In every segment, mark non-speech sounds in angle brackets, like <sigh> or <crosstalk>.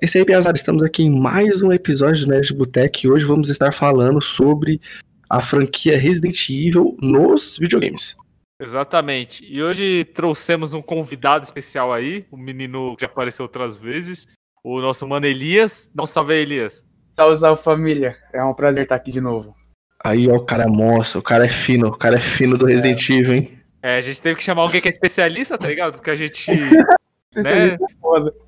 É isso aí, Piazada. Estamos aqui em mais um episódio do Nerd Boteco e hoje vamos estar falando sobre a franquia Resident Evil nos videogames. Exatamente. E hoje trouxemos um convidado especial aí, um menino que já apareceu outras vezes, o nosso mano Elias. Dá um salve aí, Elias. Salve, salve família. É um prazer estar aqui de novo. Aí, ó, o cara é monstro, o cara é fino, o cara é fino do Resident é. Evil, hein? É, a gente teve que chamar alguém que é especialista, tá ligado? Porque a gente. <laughs> né?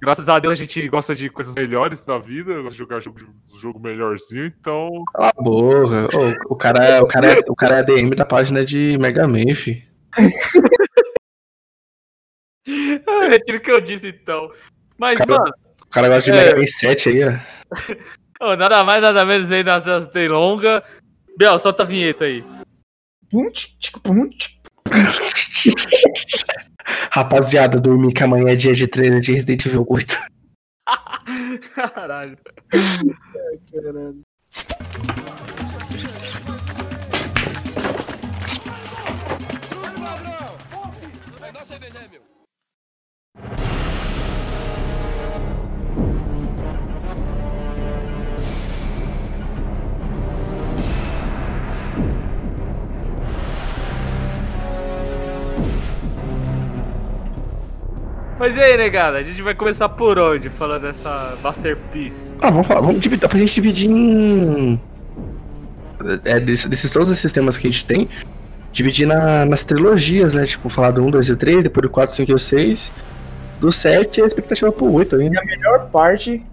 Graças a Deus a gente gosta de coisas melhores na vida, gosta de jogar jogo, jogo melhorzinho, então. Cala a boca. Oh, o, cara, o, cara, o cara é ADM da página de Mega Man, fi. <laughs> Retiro o que eu disse então. Mas, cara, mano. O cara gosta de é... Mega Man 7 aí, ó. <laughs> oh, nada mais, nada menos aí das, das delongas. Bel, solta a vinheta aí. <laughs> Rapaziada, dormir que amanhã é dia de treino de Resident Evil 8. <laughs> caralho. Caralho. Mas e aí, negada? A gente vai começar por onde? Falando dessa Masterpiece. Ah, vamos falar, vamos dividir, pra gente dividir em. É, desses, desses todos esses temas que a gente tem, dividir na, nas trilogias, né? Tipo, falar do 1, 2 e o 3, depois do 4, 5 e o 6. Do 7 a expectativa pro 8 ainda. E a melhor parte,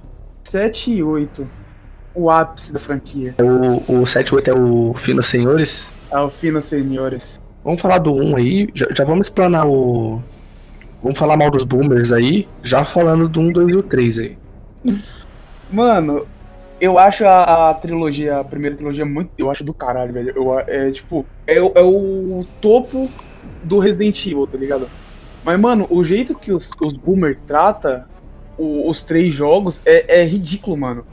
7 e 8. O ápice da franquia. O, o 7 e 8 é o Fino Senhores? É o Fino Senhores. Vamos falar do 1 aí, já, já vamos explanar o, Vamos falar mal dos boomers aí, já falando do 1, 2 e o 3 aí. Mano, eu acho a, a, trilogia, a primeira trilogia muito. Eu acho do caralho, velho. Eu, é tipo. É, é o topo do Resident Evil, tá ligado? Mas, mano, o jeito que os, os boomer trata os três jogos é, é ridículo, mano.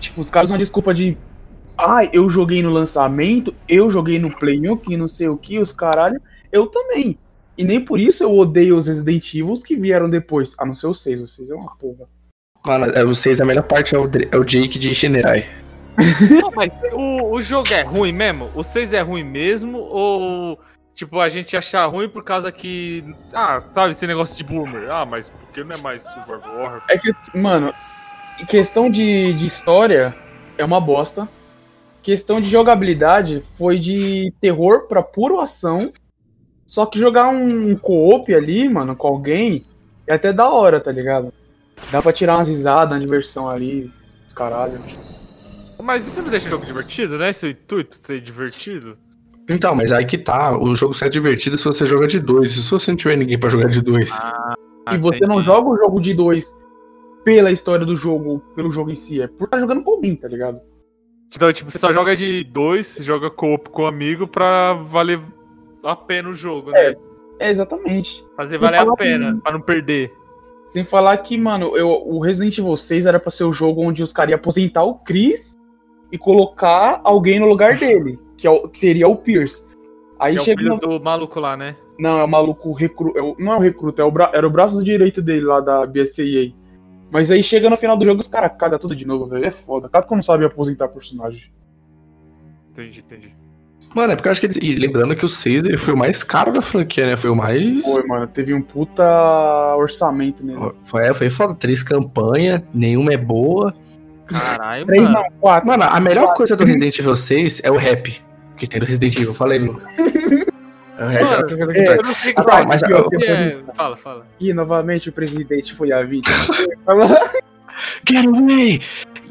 Tipo, os caras usam desculpa de. Ai, ah, eu joguei no lançamento, eu joguei no Play 1, que não sei o que, os caralho. Eu também. E nem por isso eu odeio os Resident Evil que vieram depois. A não ser o 6. O 6 é uma porra. Mano, é, o 6 a melhor parte é o, é o Jake de Shinerai. <laughs> Não, mas o, o jogo é ruim mesmo? O 6 é ruim mesmo? Ou, tipo, a gente achar ruim por causa que. Ah, sabe, esse negócio de boomer? Ah, mas por que não é mais Survival Horror? É que, mano, questão de, de história é uma bosta. Questão de jogabilidade foi de terror pra puro ação só que jogar um co-op ali, mano, com alguém, é até da hora, tá ligado? Dá pra tirar umas risadas, uma diversão ali, os caralho. Mas isso não deixa o jogo divertido, né? Esse intuito de ser divertido. Então, mas aí que tá, o jogo só é divertido se você joga de dois. E se você não tiver ninguém pra jogar de dois. Ah, e você entendi. não joga o jogo de dois pela história do jogo, pelo jogo em si, é por estar tá jogando com alguém, tá ligado? Então, tipo, você só joga de dois, joga co-op com um amigo pra valer a pena o jogo, né? É, é exatamente. Fazer valer a pena, que, pra não perder. Sem falar que, mano, eu, o Resident Evil 6 era pra ser o jogo onde os caras iam aposentar o Chris e colocar alguém no lugar dele, que, é o, que seria o Pierce. Aí que chega. É o do maluco lá, né? Não, é o maluco recruta. É não é o recruta, é o bra... era o braço direito dele lá da BSAA. Mas aí chega no final do jogo os caras cagam tudo de novo, velho. É foda. Cada que não sabe aposentar personagem. Entendi, entendi. Mano, é porque eu acho que eles. E lembrando que o 6 ele foi o mais caro da franquia, né? Foi o mais. Foi, mano. Teve um puta orçamento nele. Foi, foi foda. Três campanhas, nenhuma é boa. Caralho, Três, mano. Não, quatro. Mano, a melhor quatro. coisa do Resident Evil 6 é o rap. Que tem do Resident Evil, falei, Lu. <laughs> É o rap mano, é, coisa que é, eu não sei ah, tá, mas, eu, é, Fala, fala. E novamente o presidente foi a vítima. <laughs> get away!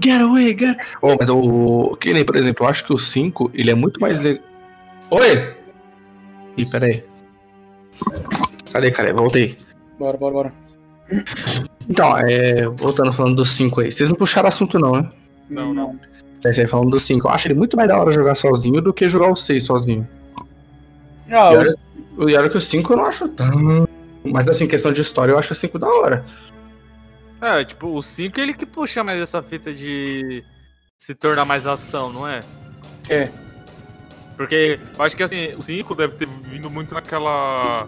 Get away, get. Oh, mas o. Que nem, por exemplo, eu acho que o 5 ele é muito mais legal. Oi! Ih, pera aí. Cadê, cara? Voltei. Bora, bora, bora. Então, é, voltando falando do 5 aí. Vocês não puxaram assunto, não, né? Não, não. É, aí falando do 5. Eu acho ele muito mais da hora jogar sozinho do que jogar o 6 sozinho. Ah, e olha que o 5 eu não acho tão. Mas assim, questão de história, eu acho o 5 da hora. É, tipo, o 5 ele que puxa mais essa fita de se tornar mais ação, não é? É. Porque eu acho que assim, o 5 deve ter vindo muito naquela.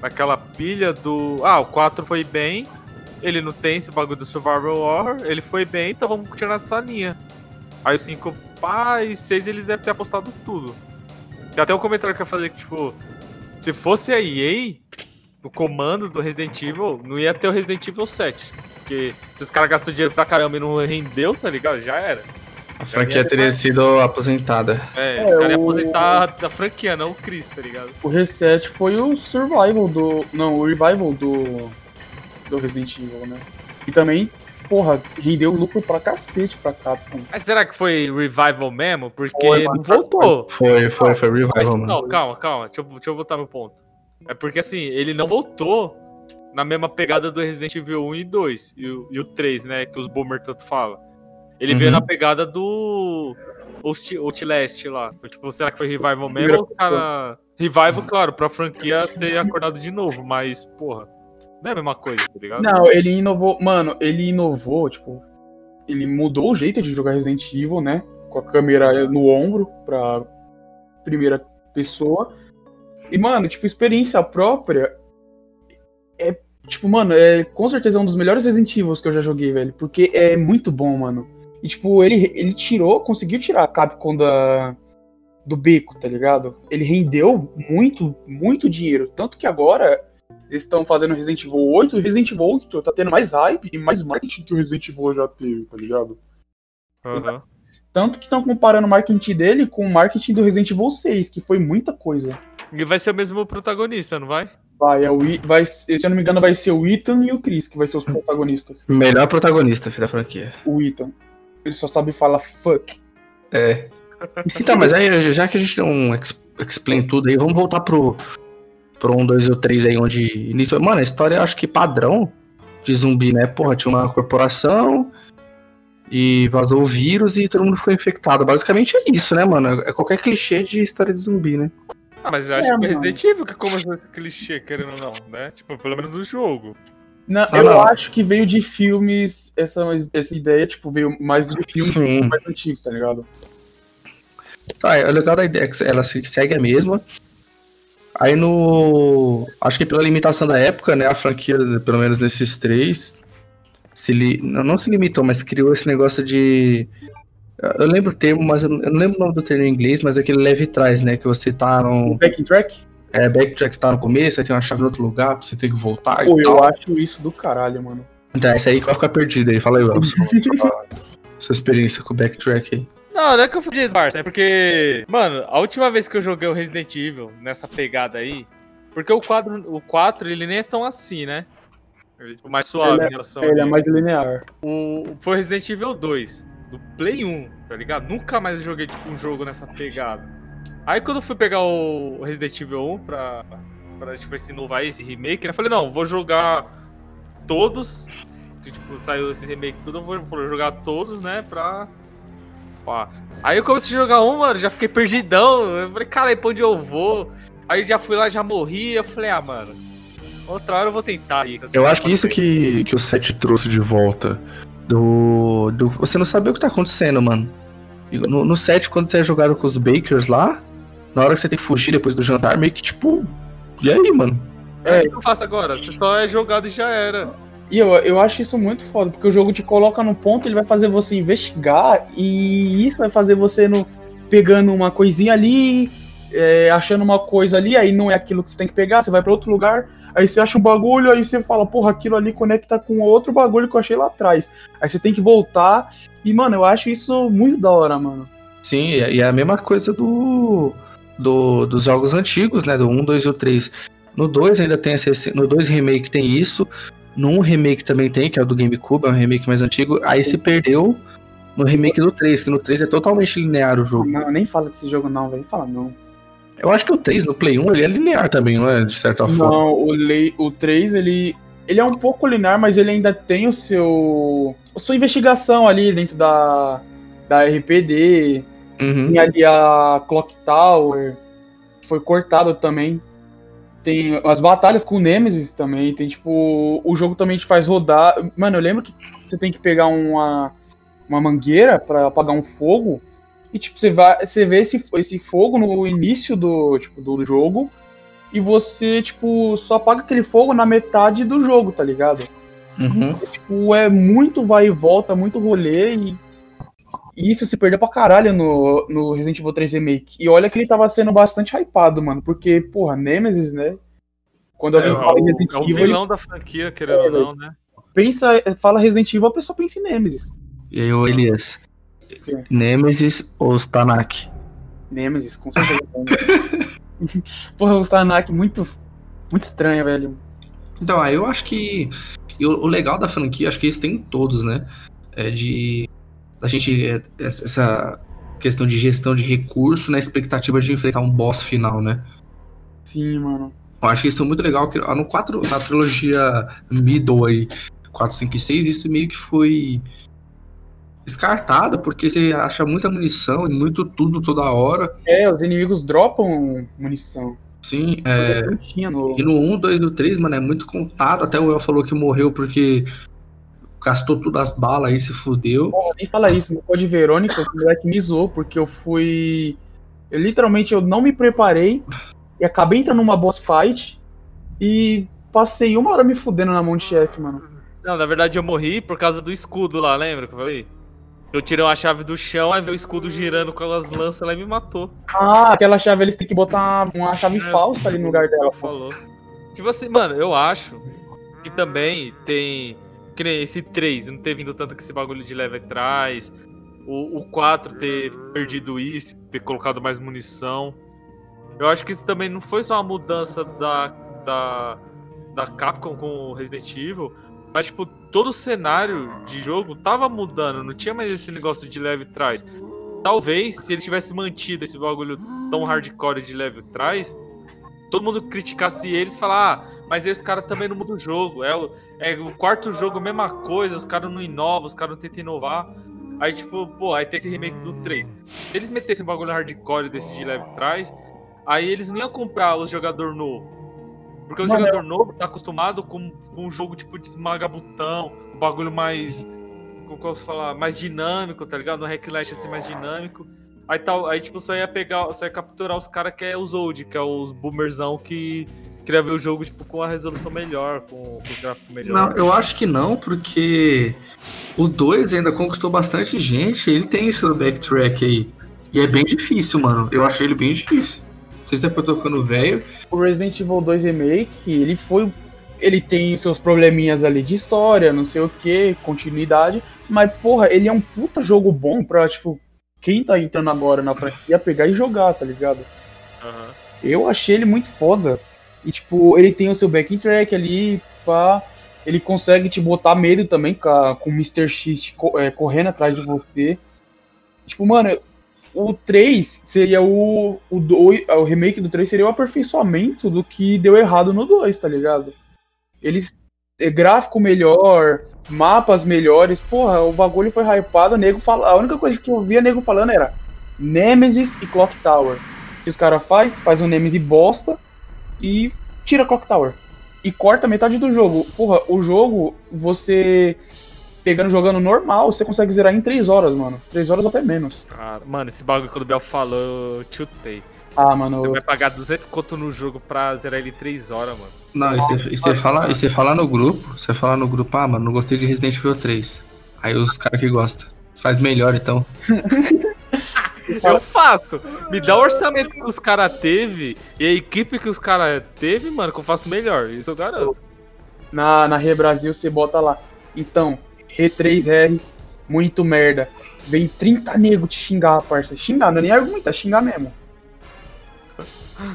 naquela pilha do. Ah, o 4 foi bem. ele não tem esse bagulho do Survival Horror, ele foi bem, então vamos continuar nessa linha. Aí o 5, pá, e 6 eles devem ter apostado tudo. Tem até um comentário que eu falei que, tipo, se fosse a EA, no comando do Resident Evil, não ia ter o Resident Evil 7. Porque se os caras gastam dinheiro pra caramba e não rendeu, tá ligado? Já era. A franquia teria sido aposentada. É, É, os caras iam o- aposentar da franquia, não o Chris, tá ligado? O reset foi o survival do. Não, o revival do. Do Resident Evil, né? E também, porra, rendeu lucro pra cacete pra Capcom. Mas será que foi revival mesmo? Porque Foi, não voltou. Foi, foi, foi Mas, revival, mano. não, calma, calma. Deixa eu, deixa eu botar meu ponto. É porque assim, ele não voltou na mesma pegada do Resident Evil 1 e 2. E o, e o 3, né? Que os boomer tanto falam. Ele veio Uhum. na pegada do Outlast lá. Tipo, será que foi revival mesmo? ou, Cara, revival, claro, pra franquia ter acordado de novo, mas, porra, não é a mesma coisa, tá ligado? Não, ele inovou. Mano, ele inovou, tipo. Ele mudou o jeito de jogar Resident Evil, né? Com a câmera no ombro pra primeira pessoa. E, mano, tipo, experiência própria. É. Tipo, mano, é com certeza um dos melhores Resident Evil que eu já joguei, velho. Porque é muito bom, mano. E, tipo, ele, ele tirou, conseguiu tirar a Capcom da, do beco, tá ligado? Ele rendeu muito, muito dinheiro. Tanto que agora eles estão fazendo Resident Evil 8, e Resident Evil 8 tá tendo mais hype e mais marketing que o Resident Evil já teve, tá ligado? Aham. Tanto que estão comparando o marketing dele com o marketing do Resident Evil 6, que foi muita coisa. E vai ser o mesmo protagonista, não vai? Vai, é o, I- vai, se eu não me engano, vai ser o Ethan e o Chris, que vai ser os protagonistas. Melhor protagonista filho da franquia. O Ethan. Ele só sabe falar fuck. É. Então, mas aí, já que a gente deu um ex- explain tudo aí, vamos voltar pro, pro 1, 2 e o 3 aí, onde início. Mano, a história eu acho que padrão de zumbi, né? Porra, tinha uma corporação e vazou o vírus e todo mundo ficou infectado. Basicamente é isso, né, mano? É qualquer clichê de história de zumbi, né? Ah, mas eu acho É, que o mano. Resident Evil que começou esse clichê, querendo ou não, né? Tipo, pelo menos no jogo. Não, Ah, eu não. acho que veio de filmes, essa, essa ideia, tipo, veio mais de filmes Sim. mais antigos, tá ligado? Tá, é legal da ideia que ela se- segue a mesma. Aí no. Acho que pela limitação da época, né? A franquia, pelo menos nesses três, se li... não, não se limitou, mas criou esse negócio de. Eu lembro o termo, mas eu não lembro o nome do termo em inglês, mas é aquele leve trás, né? Que você tá no. Backing track? É, backtrack tá no começo, aí tem uma chave em outro lugar, pra você ter que voltar Pô, e eu tal. acho isso do caralho, mano. Então, esse aí que vai ficar perdido aí. Fala aí, Wilson. <laughs> sua, experiência com o backtrack aí. Não, não é que eu fudi Barça, é porque, mano, a última vez que eu joguei o Resident Evil nessa pegada aí, porque o quadro, o 4, ele nem é tão assim, né? Ele é tipo, mais suave Ele é- em relação Ele é mais linear. o, foi o Resident Evil 2, do Play 1, tá ligado? Nunca mais eu joguei tipo um jogo nessa pegada. Aí quando eu fui pegar o Resident Evil 1 pra, pra tipo, esse novo aí, esse remake, eu falei, não, vou jogar todos, que tipo, saiu esse remake tudo, eu vou, jogar todos, né, pra... Pá. Aí eu comecei a jogar um, mano, já fiquei perdidão, eu falei, cara, pra onde eu vou? Aí já fui lá, já morri, eu falei, ah, mano, outra hora eu vou tentar aí. Eu acho que isso que, que o 7 trouxe de volta. Do, do. Você não saber o que tá acontecendo, mano. No, no 7, quando você é jogado com os Bakers lá, na hora que você tem que fugir depois do jantar, meio que tipo. E aí, mano? É, o que eu faço agora? Só é jogado e já era. E eu, eu acho isso muito foda, porque o jogo te coloca num ponto, ele vai fazer você investigar, e isso vai fazer você no, pegando uma coisinha ali, é, achando uma coisa ali, aí não é aquilo que você tem que pegar, você vai pra outro lugar, aí você acha um bagulho, aí você fala, porra, aquilo ali conecta com outro bagulho que eu achei lá atrás. Aí você tem que voltar, e mano, eu acho isso muito da hora, mano. Sim, e é e é a mesma coisa do, do dos jogos antigos, né? Do 1, 2 e o 3. No 2 ainda tem esse. No 2 remake tem isso. No 1 remake também tem, que é o do GameCube, é um remake mais antigo. Aí se perdeu no remake do 3, que no 3 é totalmente linear o jogo. Não, nem fala desse jogo não, velho, fala não. Eu acho que o 3 no Play 1 ele é linear também, não é? De certa forma. Não, o, lei, o 3, ele, ele é um pouco linear, mas ele ainda tem o seu. a sua investigação ali dentro da, da RPD. Uhum. Tem ali a Clock Tower, que foi cortado também. Tem as batalhas com o Nemesis também. Tem tipo. O jogo também te faz rodar. Mano, eu lembro que você tem que pegar uma, uma mangueira pra apagar um fogo. E tipo, você, vai, você vê esse, esse fogo no início do, tipo, do jogo. E você, tipo, só apaga aquele fogo na metade do jogo, tá ligado? Uhum. Tipo, é muito vai e volta, muito rolê e. E isso se perdeu pra caralho no, no Resident Evil 3 Remake. E olha que ele tava sendo bastante hypado, mano. Porque, porra, Nemesis, né? Quando É, alguém é fala em o, Resident é o Evil, ele vilão da franquia, querendo É, ou não, né? pensa, fala Resident Evil, a pessoa pensa em Nemesis. E aí, ô Elias? quê? Nemesis ou Stanak? Nemesis, com certeza. <laughs> porra, o Stanak muito, muito estranho, velho. Então, aí eu acho que o, o legal da franquia, acho que isso tem em todos, né? É de a gente é, essa questão de gestão de recurso na expectativa de enfrentar um boss final, né? Sim, mano. Eu acho que isso é muito legal que no 4, na trilogia Middle aí, 4, 5 e 6, isso meio que foi descartado porque você acha muita munição e muito tudo toda hora. É, os inimigos dropam munição. Sim, é, no. E no 1, 2 e no 3, mano, é muito contado. Até o El falou que morreu porque gastou todas as balas aí, se fudeu. Porra, nem fala isso. No Code Verônica, o moleque me zoou, porque eu fui. Eu literalmente eu não me preparei e acabei entrando numa boss fight e passei uma hora me fudendo na mão de chefe, mano. Não, na verdade eu morri por causa do escudo lá, lembra que eu falei? Eu tirei uma chave do chão, aí veio o escudo girando com as lanças lá e me matou. Ah, aquela chave eles têm que botar uma chave É. falsa ali no lugar dela. Falou. Tipo assim, mano, eu acho que também tem. Que nem esse 3, não ter vindo tanto com esse bagulho de leve atrás. O, o 4 ter perdido isso, ter colocado mais munição. Eu acho que isso também não foi só uma mudança da, da, da Capcom com o Resident Evil, mas, tipo, todo o cenário de jogo tava mudando, não tinha mais esse negócio de leve trás. Talvez, se eles tivessem mantido esse bagulho tão hardcore de leve trás, todo mundo criticasse eles e falar, ah, mas aí os caras também não mudam o jogo. É o, é o quarto jogo, a mesma coisa, os caras não inovam, os caras não tentam inovar. Aí, tipo, pô, aí tem esse remake do 3. Se eles metessem um bagulho hardcore desse de leve trás, aí eles não iam comprar o jogador novo. Porque o Mano, jogador novo tá acostumado com, com um jogo tipo de esmaga botão, um bagulho mais. Como posso falar? Mais dinâmico, tá ligado? Um hack slash assim mais dinâmico. Aí, tal, aí tipo, só ia pegar, só ia capturar os caras que é os old, que é os boomerzão que queria ver o jogo, tipo, com a resolução melhor, com, com os gráficos melhor. Não, eu acho que não, porque o 2 ainda conquistou bastante gente. Ele tem esse backtrack aí. E é bem difícil, mano. Eu achei ele bem difícil. Não sei se é porque eu tô ficando velho. O Resident Evil 2 Remake, ele foi. Ele tem seus probleminhas ali de história, não sei o que, continuidade. Mas, porra, ele é um puta jogo bom pra, tipo, quem tá entrando agora na franquia pegar e jogar, tá ligado? Aham. Eu achei ele muito foda. E, tipo, ele tem o seu backing track ali, pá. Ele consegue te botar medo também com, com o Mr. X é, correndo atrás de você. Tipo, mano, o 3 seria o. O, dois- o remake do 3 seria o aperfeiçoamento do que deu errado no 2, tá ligado? Eles. é, gráfico melhor, mapas melhores. Porra, o bagulho foi hypado. Nego fala, a única coisa que eu via nego falando era Nemesis e Clock Tower. Que os caras faz? Faz um Nemesis bosta e tira Clock Tower. E corta metade do jogo. Porra, o jogo, você pegando jogando normal, você consegue zerar em 3 horas, mano. 3 horas até menos. Cara, mano, esse bagulho que o Bel falou, eu chutei. Ah, mano. Você vai pagar 200 conto no jogo pra zerar ele em 3 horas, mano. Não, e você- e você fala, e você fala no grupo, você fala no grupo, ah, mano, não gostei de Resident Evil 3. Aí os caras que gostam. Faz melhor então. <laughs> Eu faço. Me dá o orçamento que os caras teve e a equipe que os caras teve, mano, que eu faço melhor. Isso eu garanto. Na, na Re Brasil você bota lá. Então, Re3R, muito merda. Vem 30 nego te xingar, parça. Xingar, não é nem argumentar, xingar mesmo.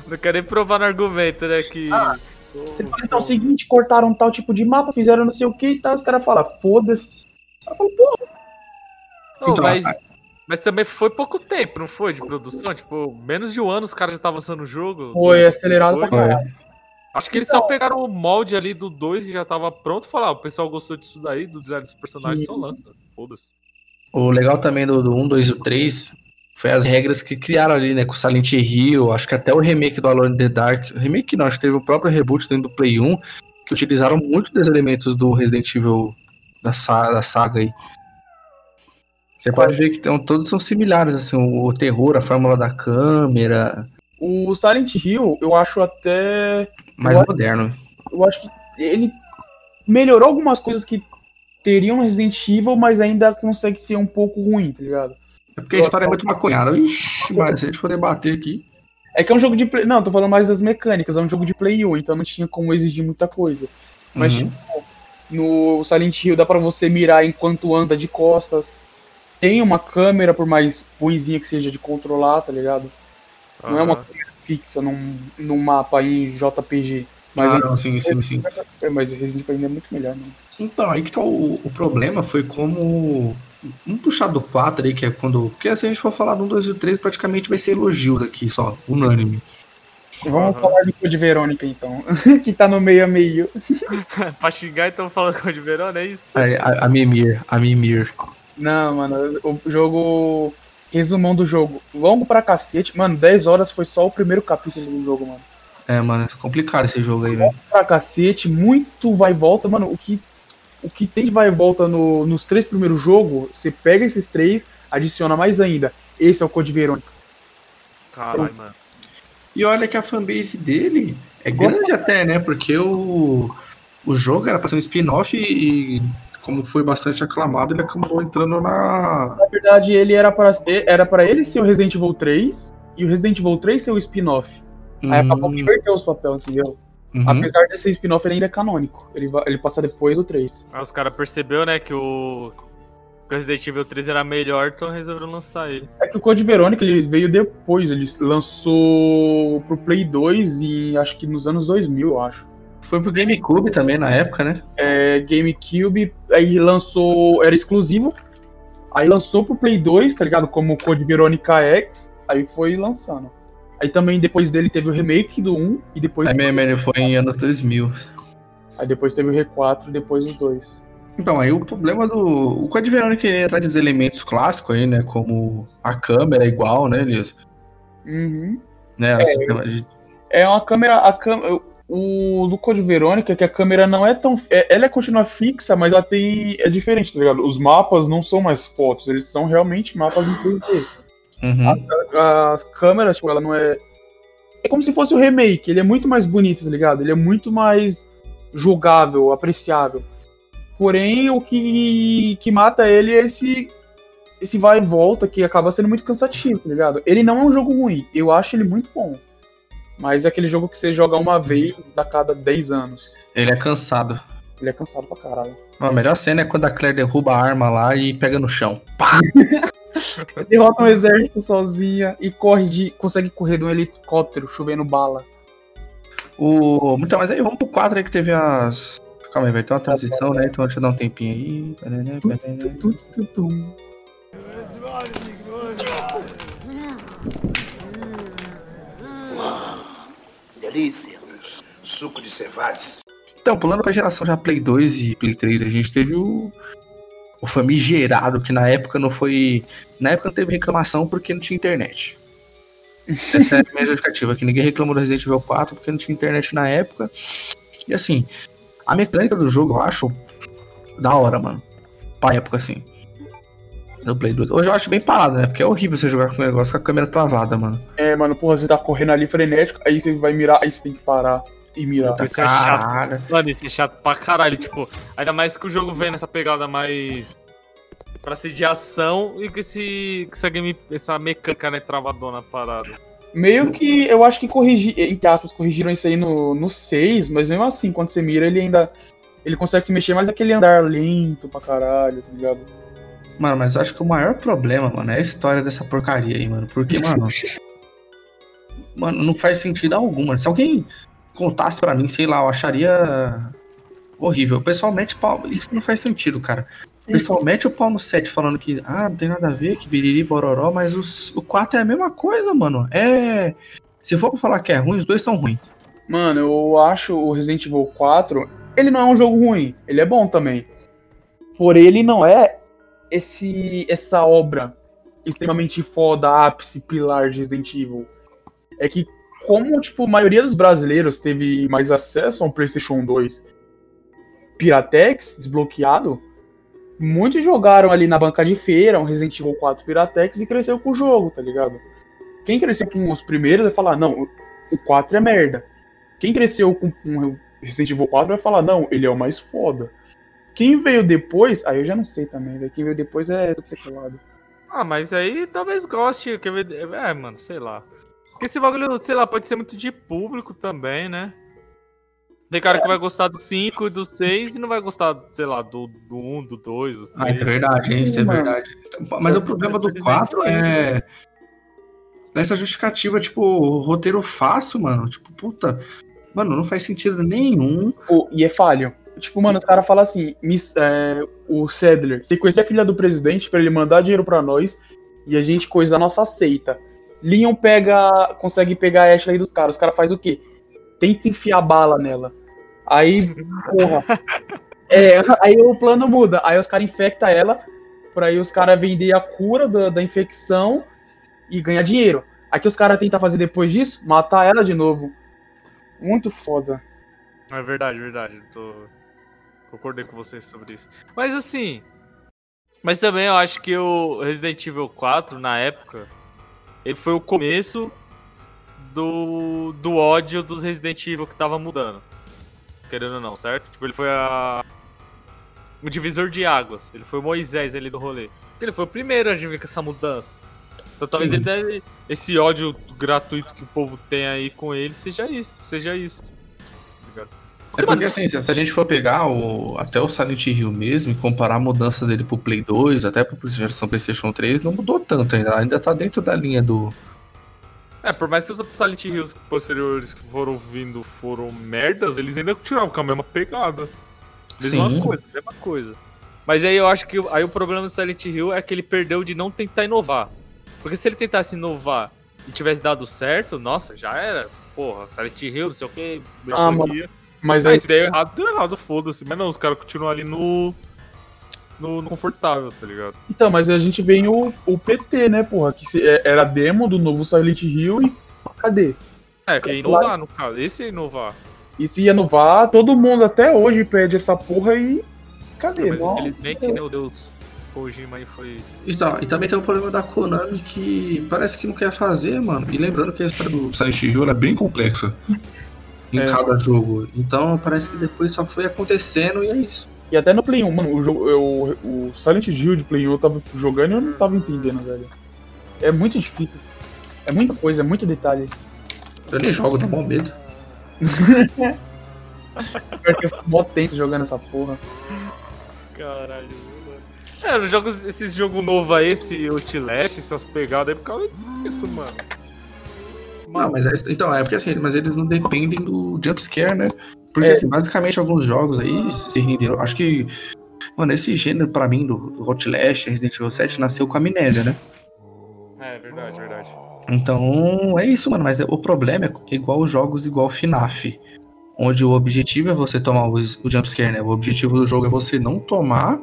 Não quero nem provar no argumento, né? Que. Você fala, então, é o seguinte, cortaram tal tipo de mapa, fizeram não sei o que e tal. Os caras falam, foda-se. Eu falo, pô, Não, Então, mas, mas também foi pouco tempo, não foi? De produção? Tipo, menos de um ano os caras já estavam lançando o jogo. foi acelerado pra Foi. caralho. Acho que eles só pegaram o molde ali do 2 que já tava pronto e falaram: ah, o pessoal gostou disso daí, do design dos personagens, só lança. Foda-se. O legal também do, do 1, 2 e o 3 foi as regras que criaram ali, né? Com o Silent Hill, acho que até o remake do Alone in the Dark. Remake não, acho que teve o próprio reboot dentro do Play 1, que utilizaram muito dos elementos do Resident Evil da, sa da saga aí. Você pode ver que então, todos são similares, assim, o, terror, a fórmula da câmera, O Silent Hill, eu acho até. mais Eu- moderno. Eu acho que ele melhorou algumas coisas que teriam Resident Evil, mas ainda consegue ser um pouco ruim, tá ligado? É porque a história é muito maconhada. Ixi, mas se a gente for debater aqui. É que é um jogo de play. Não, tô falando mais das mecânicas, é um jogo de Play 1, então não tinha como exigir muita coisa. Mas, Uhum. tipo, no Silent Hill dá pra você mirar enquanto anda de costas. Tem uma câmera, por mais ruimzinha que seja de controlar, tá ligado? Não é uma câmera fixa num, num mapa em JPG. Mas, Ah, não, sim, sim, sim. é, mas Resident Evil ainda é muito melhor, né? Então, aí que tá o, o problema foi como. Um puxar do 4 aí, que é quando. Porque se a gente for falar do 1, 2 e 3, praticamente vai ser elogios aqui, só, unânime. Vamos Aham. falar de Code Verônica, então. <laughs> que tá no meio a meio. <laughs> pra xingar, então falando com o de Verona, é isso? A, a, a Mimir, a Mimir. Não, mano, o jogo. Resumão do jogo. Longo pra cacete. Mano, 10 horas foi só o primeiro capítulo do jogo, mano. É, mano, é complicado esse jogo aí, velho. Pra cacete, muito vai e volta. Mano, o que, o que tem de vai e volta no- nos três primeiros jogos, você pega esses três, adiciona mais ainda. Esse é o Code Verônica. Caralho, mano. E olha que a fanbase dele é grande até, né? Porque o, o jogo era pra ser um spin-off e, como foi bastante aclamado, ele acabou entrando na. Na verdade, ele era para era pra ele ser o Resident Evil 3 e o Resident Evil 3 ser o spin-off. Aí acabou que inverteu os papéis, entendeu? Uhum. Apesar de ser spin-off, ele ainda é canônico. Ele, va- ele passa depois do 3. Aí os caras percebeu, né, que o... que o Resident Evil 3 era melhor, então resolveram lançar ele. É que o Code Verônica ele veio depois, ele lançou pro Play 2 e acho que nos anos 2000, eu acho. Foi pro GameCube também na época, né? É, GameCube, aí lançou, era exclusivo, aí lançou pro Play 2, tá ligado? Como Code Verônica X, aí foi lançando. Aí também depois dele teve o remake do 1 e depois, Aí mesmo ele foi em anos 2000. aí depois teve o R4 e depois os dois. Então, aí o problema do. O Code Verônica ele traz esses elementos clássicos aí, né? Como a câmera é igual, né, Elias? Uhum. Né? de- É uma câmera. A câmera o do Code Verônica é que a câmera não é tão. é- ela é continua fixa, mas ela tem. É diferente, tá ligado? Os mapas não são mais fotos, eles são realmente mapas em 3D. Uhum. As câmeras, tipo, ela não é. É como se fosse o remake, ele é muito mais bonito, tá ligado? Ele é muito mais jogável, apreciável. Porém, o que, que mata ele é esse. Esse vai e volta que acaba sendo muito cansativo, tá ligado? Ele não é um jogo ruim, eu acho ele muito bom. Mas é aquele jogo que você joga uma vez a cada 10 anos. Ele é cansado. Ele é cansado pra caralho. A melhor cena é quando a Claire derruba a arma lá e pega no chão. <laughs> Derrota um exército sozinha e corre de, consegue correr de um helicóptero chovendo bala. O... Então, mas aí vamos pro 4 aí que teve as. Calma aí, vai ter uma transição, né? Então deixa eu dar um tempinho aí. Tuts, tuts, tuts. Delícia. Suco de cevades. Então, pulando pra geração já Play 2 e Play 3, a gente teve o. O famigerado, que na época não foi. Na época não teve reclamação porque não tinha internet. Essa é a minha <laughs> justificativa, que ninguém reclamou do Resident Evil 4 porque não tinha internet na época. E assim, a mecânica do jogo eu acho da hora, mano. Pra época, assim. Do Play 2. Hoje eu acho bem parado, né? Porque é horrível você jogar com o negócio com a câmera travada, mano. É, mano, porra, você tá correndo ali frenético, aí você vai mirar, aí você tem que parar e mirar. Isso é chato. Mano, isso é chato pra caralho, tipo, ainda mais que o jogo vem nessa pegada mais pra ser de ação e que esse, que essa, game, essa mecânica, né, travadona parada. Meio que eu acho que corrigi, entre aspas, corrigiram isso aí no, no 6, mas mesmo assim, quando você mira, ele ainda. Ele consegue se mexer, mas aquele andar lento pra caralho, tá ligado? Mano, mas eu acho que o maior problema, mano, é a história dessa porcaria aí, mano. Porque, mano. <laughs> mano, não faz sentido algum, mano. Se alguém contasse pra mim, sei lá, eu acharia horrível. Pessoalmente, pau- isso não faz sentido, cara. Pessoalmente, o pau no 7 falando que, ah, não tem nada a ver, que biriri bororó, mas os, o 4 é a mesma coisa, mano. É. Se for pra falar que é ruim, os dois são ruins. Mano, eu acho o Resident Evil 4, ele não é um jogo ruim, ele é bom também. Porém, ele não é esse essa obra extremamente foda, ápice, pilar de Resident Evil. É que como, tipo, a maioria dos brasileiros teve mais acesso a um PlayStation 2 Piratex desbloqueado, muitos jogaram ali na banca de feira um Resident Evil 4 Piratex e cresceu com o jogo, tá ligado? Quem cresceu com os primeiros vai falar, não, o 4 é merda. Quem cresceu com um Resident Evil 4 vai falar, não, ele é o mais foda. Quem veio depois, aí eu já não sei também. Quem veio depois é sequelado. Ah, mas aí talvez goste. Quer ver? É, mano, sei lá. Porque esse bagulho, sei lá, pode ser muito de público também, né? Tem cara que vai gostar do 5 e do 6 e não vai gostar, sei lá, do 1, do 2, do 3. Ah, é verdade, isso é mano. verdade. Mas o problema do 4 é. Essa justificativa, tipo, roteiro fácil, mano. Tipo, puta. Mano, não faz sentido nenhum. Pô, e é falho. Tipo, mano, os caras falam assim, Miss, é, o Sadler, sequestra a filha do presidente pra ele mandar dinheiro pra nós e a gente coisa a nossa seita. Leon pega, consegue pegar a Ashley dos caras. Os caras faz o quê? Tenta enfiar bala nela. Aí, porra. É, aí o plano muda. Aí os caras infectam ela pra aí os caras vender a cura da, da infecção e ganhar dinheiro. Aí que os caras tentam fazer depois disso? Matar ela de novo. Muito foda. É verdade, verdade. Tô... Concordei com vocês sobre isso. Mas assim. Mas também eu acho que o Resident Evil 4, na época, ele foi o começo do, do ódio dos Resident Evil que tava mudando. Querendo ou não, certo? Tipo, ele foi a. O divisor de águas. Ele foi o Moisés ali do rolê. Ele foi o primeiro a vir com essa mudança. Então talvez ele deve. Esse ódio gratuito que o povo tem aí com ele seja isso. Seja isso. É porque assim, se a gente for pegar o, até o Silent Hill mesmo e comparar a mudança dele pro Play 2, até pra versão PlayStation 3, não mudou tanto ainda. Ainda tá dentro da linha do. É, por mais que os outros Silent Hills posteriores que foram vindo foram merdas, eles ainda continuavam com a mesma pegada. Mesma Sim. coisa, mesma coisa. Mas aí eu acho que aí o problema do Silent Hill é que ele perdeu de não tentar inovar. Porque se ele tentasse inovar e tivesse dado certo, nossa, já era. Porra, Silent Hill, não sei o que. Ah, Mas Aí aí, se der errado, deu errado, foda-se. Mas não, os caras continuam ali no, no. no confortável, tá ligado? então, mas a gente vem o, o PT, né, porra? Que se- é- era demo do novo Silent Hill e cadê? É, que é inovar, no caso. Esse é inovar. E se ia inovar, todo mundo até hoje pede essa porra e. Cadê? Mas Não. infelizmente, meu Deus, Kojima aí foi. E, tá, e também tem o problema da Konami que parece que não quer fazer, mano. E lembrando que a história do Silent Hill é bem complexa em É. cada jogo. Então parece que depois só foi acontecendo e é isso. E até no Play 1, mano, o, jogo, eu, o Silent Hill de Play 1 eu tava jogando e eu não tava entendendo, velho. É muito difícil. É muita coisa, é muito detalhe. Eu nem jogo, dá bom medo. <laughs> Pior que eu fico mó tenso jogando essa porra. Caralho, mano. É, os jogos, esses jogos novos aí, esse Outlast, essas pegadas aí, por causa disso, mano. Não, mas é, então, é porque assim, mas eles não dependem do jumpscare, né? Porque É. assim, basicamente alguns jogos aí se renderam. Acho que. Mano, esse gênero pra mim do, do Outlast, Resident Evil 7, nasceu com a amnésia, né? É, verdade, verdade. Então, é isso, mano. Mas o problema é igual os jogos igual FNAF. Onde o objetivo é você tomar os- o jumpscare, né? O objetivo do jogo é você não tomar.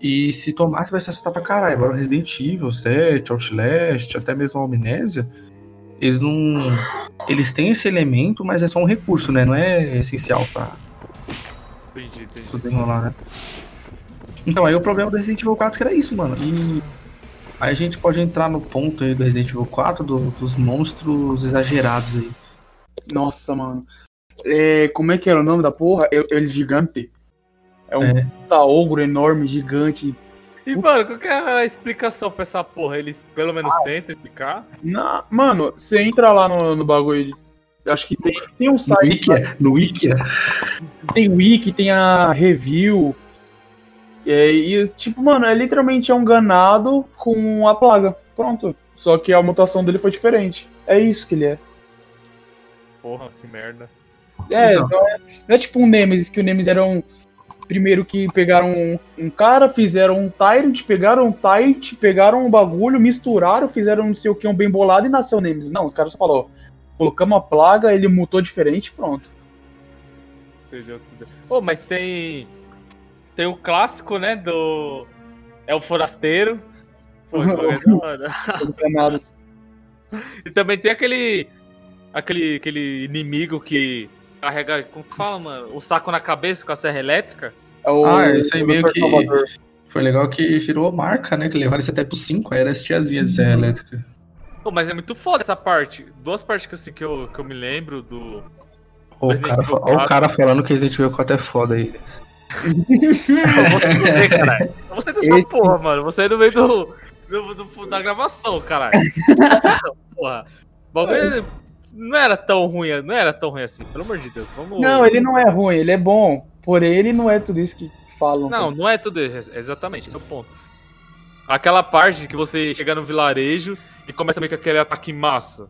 E se tomar, você vai se assustar pra caralho. Agora o Resident Evil 7, Outlast, até mesmo a Amnésia, eles não. Eles têm esse elemento, mas é só um recurso, né? Não é essencial pra Entendi, entendi. tudo enrolar, né? Então, aí o problema do Resident Evil 4 que era isso, mano. E aí a gente pode entrar no ponto aí do Resident Evil 4, do- dos monstros exagerados aí. Nossa, mano. É, como é que era o nome da porra? El, El Gigante. É um É. puta ogro enorme, gigante. E, mano, qual que é a explicação pra essa porra? Eles pelo menos tentam explicar? Na, mano, você entra lá no, no bagulho. de- Acho que tem, tem um No site. Wikia, no Wikia. Tem wiki, tem a review. É, e, tipo, mano, é literalmente é um ganado com a plaga. Pronto. Só que a mutação dele foi diferente. É isso que ele é. Porra, que merda. É, Então. não é, não é tipo um Nemesis, que o Nemesis era um. Primeiro que pegaram um, um cara, fizeram um Tyrant, pegaram um Tight, pegaram um bagulho, misturaram, fizeram não sei o que, um bem bolado e nasceu o Nemesis. Não, os caras ó, colocamos a plaga, ele mutou diferente pronto. Entendeu? Ô, mas tem. Tem o clássico, né? Do. É o Forasteiro. <laughs> Enganados. E também tem aquele. Aquele, aquele inimigo que carrega. Como que fala, mano? O saco na cabeça com a serra elétrica. É o, Ah, esse aí meio que- Salvador. Foi legal que virou marca, né? Que levaram isso até pro 5, aí era as tiazinhas de serra elétrica. Pô, mas é muito foda essa parte. Duas partes que, assim, que, eu, que eu me lembro do. O cara, ó o cara falando que Resident Evil 4 é foda aí. Eu vou sair, caralho. Eu vou sair dessa Esse- porra, mano. Eu Vou sair no meio do, do- do- da gravação, caralho. <laughs> porra. Bagulho não era tão ruim, não era tão ruim assim, pelo amor de Deus. Vamos... Não, ele não é ruim, ele é bom. Porém, ele não é tudo isso que falam. Não, não é tudo isso, exatamente, esse é o ponto. Aquela parte que você chega no vilarejo e começa meio que aquele ataque em massa.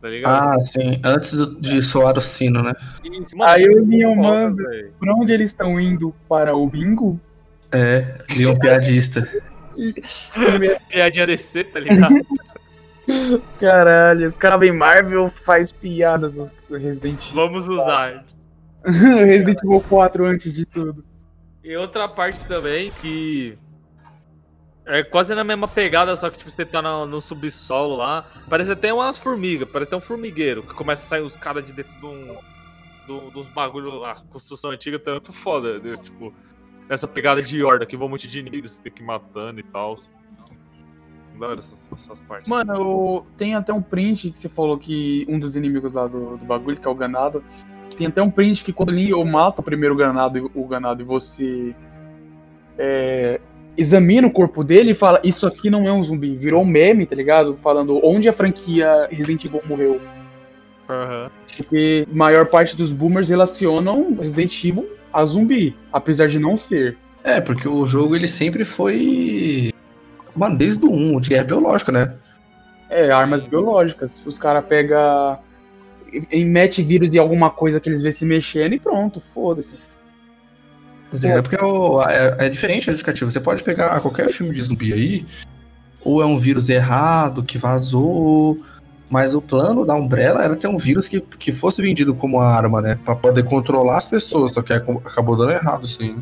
Tá ligado? Ah, sim. Antes do- de soar o sino, né? Isso, aí é o Leon manda. Pra onde eles estão indo para o bingo? É, Leon piadista. <laughs> Piadinha DC, tá ligado? <laughs> Caralho, os caras bem Marvel faz piadas Resident Evil. Vamos usar. <laughs> Resident Evil 4 antes de tudo. E outra parte também que é quase na mesma pegada, só que tipo, você tá no, no subsolo lá. Parece até umas formigas, parece até um formigueiro, que começa a sair os caras de dentro de um. do- dos bagulho. A construção antiga tá muito foda. né? Tipo, nessa pegada de horda, que voa um monte de inimigos, você tem que ir matando e tal. Da hora essas, essas partes. Mano, eu- tem até um print que você falou que um dos inimigos lá do, do bagulho, que é o ganado. Tem até um print que quando ele eu mata o primeiro ganado, e- o ganado e você é, examina o corpo dele e fala: Isso aqui não é um zumbi. Virou um meme, tá ligado? Falando onde a franquia Resident Evil morreu. Aham. Porque a maior parte dos boomers relacionam Resident Evil a zumbi, apesar de não ser. É, porque o jogo ele sempre foi. Mano, desde o 1, de guerra biológica, né? É, armas biológicas. Os caras pegam. e mete vírus em alguma coisa que eles vê se mexendo e pronto, foda-se. É porque o- é, é diferente a justificativa. Você pode pegar qualquer filme de zumbi aí, ou é um vírus errado que vazou, mas o plano da Umbrella era ter um vírus que, que fosse vendido como arma, né? Pra poder controlar as pessoas, só que acabou dando errado isso aí.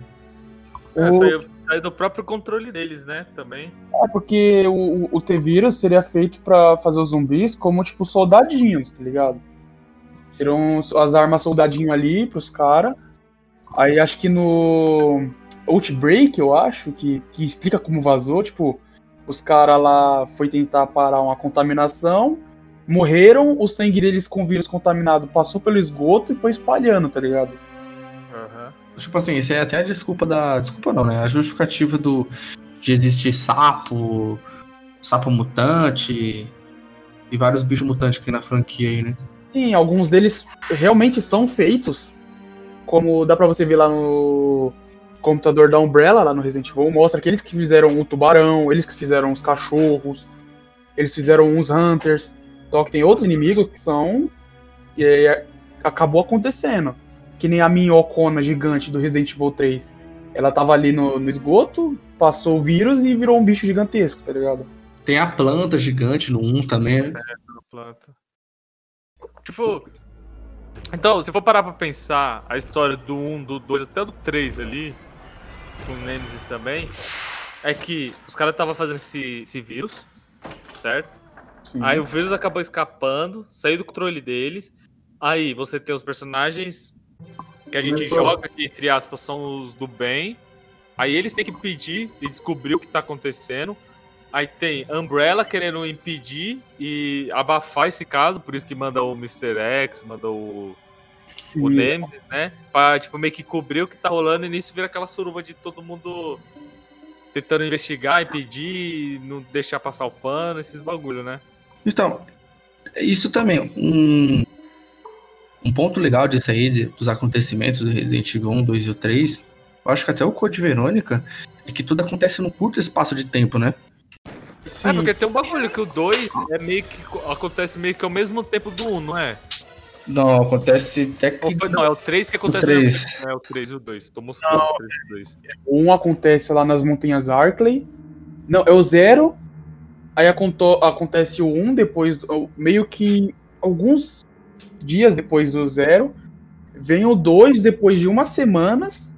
Saiu do próprio controle deles, né? Também. É porque o, o T-Vírus seria feito pra fazer os zumbis como, tipo, soldadinhos, tá ligado? Seriam as armas soldadinho ali pros caras. Aí acho que no Outbreak, eu acho, que, que explica como vazou, tipo, os caras lá foi tentar parar uma contaminação, morreram, o sangue deles com vírus contaminado passou pelo esgoto e foi espalhando, tá ligado? Tipo assim, isso é até a desculpa da. Desculpa não, né? A justificativa do. De existir sapo, sapo mutante e vários bichos mutantes aqui na franquia aí, né? Sim, alguns deles realmente são feitos. Como dá pra você ver lá no computador da Umbrella, lá no Resident Evil, mostra que eles que fizeram o tubarão, eles que fizeram os cachorros, eles fizeram os hunters. Só que tem outros inimigos que são. E aí, acabou acontecendo. Que nem a minhocona gigante do Resident Evil 3. Ela tava ali no, no esgoto, passou o vírus e virou um bicho gigantesco, tá ligado? Tem a planta gigante no 1 também, né? na planta. Tipo. Então, se for parar pra pensar a história do 1, do 2 até do 3 ali, com o Nemesis também, é que os caras estavam fazendo esse, esse vírus, certo? Sim. Aí o vírus acabou escapando, saiu do controle deles. Aí você tem os personagens que a gente joga, que entre aspas são os do bem. Aí eles têm que pedir e descobrir o que tá acontecendo. Aí tem Umbrella querendo impedir e abafar esse caso, por isso que manda o Mr. X, manda o, o. Nemesis, né? Pra, tipo, meio que cobrir o que tá rolando e nisso vira aquela suruba de todo mundo tentando investigar, impedir, não deixar passar o pano, esses bagulho, né? Então, isso também, um, um ponto legal disso aí, de- dos acontecimentos do Resident Evil 1, 2 e o 3, eu acho que até o Code Verônica, é que tudo acontece num curto espaço de tempo, né? Sim. É, porque tem um bagulho que o 2 é meio que acontece meio que ao mesmo tempo do 1, não é? Não, acontece até que... foi- não, é o 3 que acontece O ao três. mesmo tempo. É o 3 e o 2. Tô moscando o 3 e o 2. Um acontece lá nas montanhas Arkley. Não, é o zero. Aí aconto- acontece o um, depois, meio que alguns dias depois do zero. Vem o dois depois de umas semanas.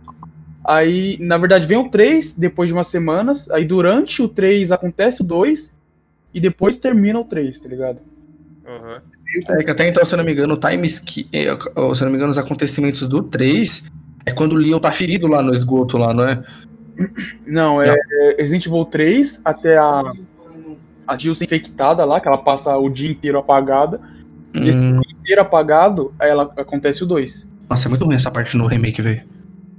Aí, na verdade, vem o três depois de umas semanas. Aí durante o três acontece o dois E depois termina o três, tá ligado? Aham. É que até então, se eu não me engano, o time ski, é, se eu não me engano, os acontecimentos do 3 é quando o Leon tá ferido lá no esgoto lá, não é? Não, é, é Resident Evil 3 até a, a Jill ser infectada lá, que ela passa o dia inteiro apagada. Hum, primeiro apagado, aí ela acontece o 2. Nossa, é muito ruim essa parte no remake, velho.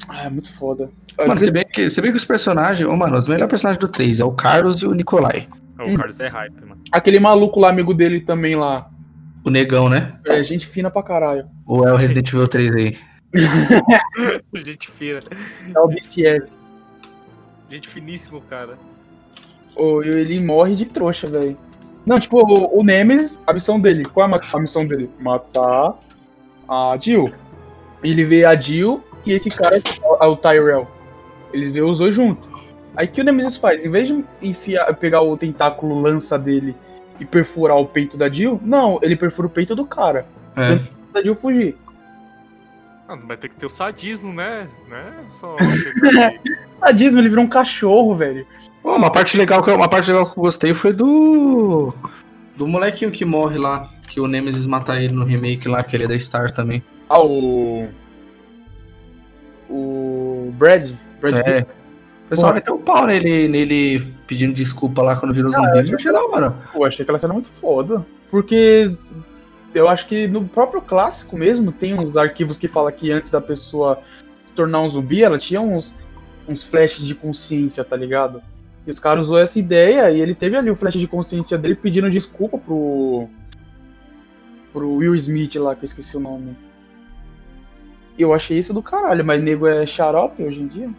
Ah, é muito foda. Mano, você vê, que, você vê que os personagens. Ô, mano, os melhores personagens do 3 é o Carlos e o Nikolai. O Hum. Carlos é hype, mano. Aquele maluco lá, amigo dele também lá. O negão, né? É gente fina pra caralho. Ou é o Resident Evil 3 aí? <laughs> Gente fina. É o BTS. Gente finíssimo, cara. Ô, ele morre de trouxa, velho. Não, tipo, o, o Nemesis, a missão dele. Qual é a a missão dele? Matar a Jill. Ele vê a Jill e esse cara é o Tyrell. Eles vê os dois juntos. Aí o que o Nemesis faz? Em vez de enfiar, pegar o tentáculo lança dele e perfurar o peito da Jill, não, ele perfura o peito do cara. É. Da Jill fugir. Ah, vai ter que ter o sadismo, né? né? Só <laughs> Disney ele virou um cachorro, velho. Pô, uma parte legal que eu, uma parte legal que eu gostei foi do. Do molequinho que morre lá. Que o Nemesis mata ele no remake lá, que ele é da Star também. Ah, o. O. Brad. Brad Pitt. É. O pessoal meteu o pau nele, nele pedindo desculpa lá quando virou Ah, zumbi. eu Eu achei hora. Pô, achei aquela cena muito foda. Porque eu acho que no próprio clássico mesmo tem uns arquivos que fala que antes da pessoa se tornar um zumbi, ela tinha uns, uns flashes de consciência, tá ligado? E os caras usou essa ideia e ele teve ali o flash de consciência dele pedindo desculpa pro. pro Will Smith lá, que eu esqueci o nome. Eu achei isso do caralho, mas nego é xarope hoje em dia.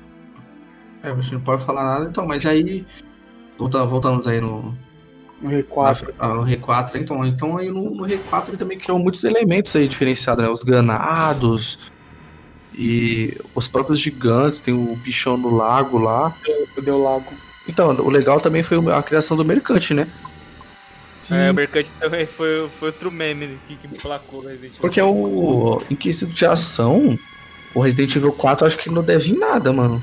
É, você não pode falar nada, então, mas aí. Voltamos aí no, No R4. na- no R4, então, então aí no, no R4 ele também criou muitos elementos aí diferenciados, né? Os granados e os próprios gigantes, tem o bichão no lago lá. Deu lago. Então, o legal também foi a criação do mercante, né? Sim. É, o Mercante também foi, foi outro meme que, que me placou Resident Evil. Porque o. Em quesito de ação, o Resident Evil 4 eu acho que não deve em nada, mano.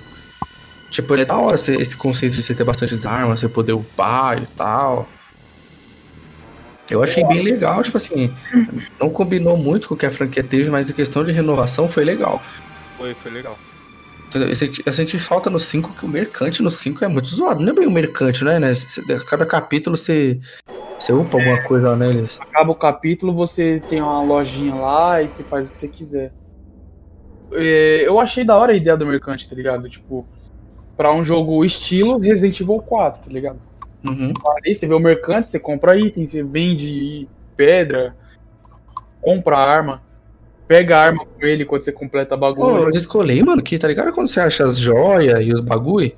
Tipo, ele é da hora esse, esse conceito de você ter bastantes armas, você poder upar e tal. Eu achei bem legal, tipo assim, não combinou muito com o que a franquia teve, mas a questão de renovação foi legal. Foi, foi legal. Eu senti, eu senti falta no 5 que o mercante no 5 é muito zoado. Não é bem o mercante, né? né? Você- Cada capítulo você, você upa alguma coisa neles. acaba o capítulo, você tem uma lojinha lá e você faz o que você quiser. É, eu achei da hora a ideia do mercante, tá ligado? Tipo, pra um jogo estilo Resident Evil 4, tá ligado? Uhum. Aí você vê o mercante, você compra itens, você vende pedra, compra arma, pega a arma com ele quando você completa a Pô, bagulho. eu descolei, mano, que tá ligado quando você acha as joias e os bagulho?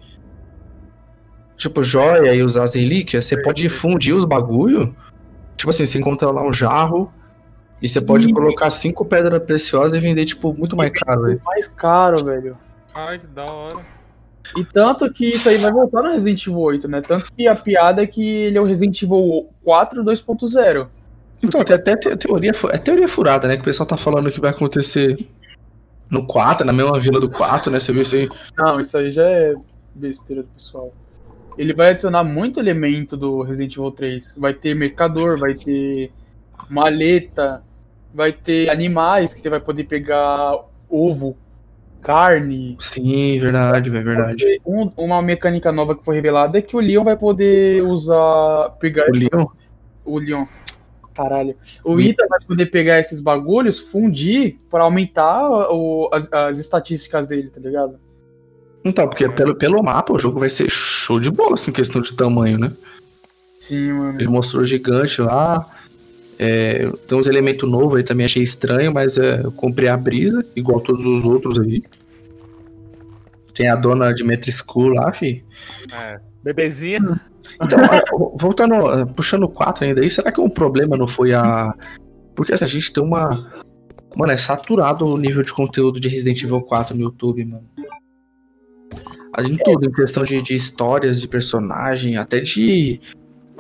Tipo, joia e usar as relíquias, você pode fundir os bagulho. Tipo assim, você encontra lá um jarro e você pode Sim. colocar cinco pedras preciosas e vender, tipo, muito mais caro, velho. mais caro, velho. Ai, que da hora. E tanto que isso aí vai voltar no Resident Evil 8, né? Tanto que a piada é que ele é o Resident Evil 4 2.0. Então, tem até te- teoria, é teoria furada, né? Que o pessoal tá falando que vai acontecer no 4, na mesma vila do 4, né? Você viu isso aí? Não, isso aí já é besteira do pessoal. Ele vai adicionar muito elemento do Resident Evil 3. Vai ter mercador, vai ter maleta, vai ter animais que você vai poder pegar ovo, carne. Sim, verdade, velho, verdade. Um- uma mecânica nova que foi revelada é que o Leon vai poder usar. pegar O Leon, o Leon. Caralho. O. Ita vai poder pegar esses bagulhos, fundir pra aumentar o- as, as estatísticas dele, tá ligado? Então, porque pelo, pelo mapa o jogo vai ser show de bola, assim, questão de tamanho, né? Sim, mano. Ele mostrou gigante lá. É, tem uns elementos novos aí também, achei estranho, mas é, eu comprei a brisa, igual todos os outros aí. Tem a dona de Metro School lá, fi. É. Bebezinha. Então, voltando, puxando o 4 ainda aí, será que um problema não foi a. Porque assim, a gente tem uma. Mano, é saturado o nível de conteúdo de Resident Evil 4 no YouTube, mano. A gente tudo, em questão de, de histórias, de personagem, até de.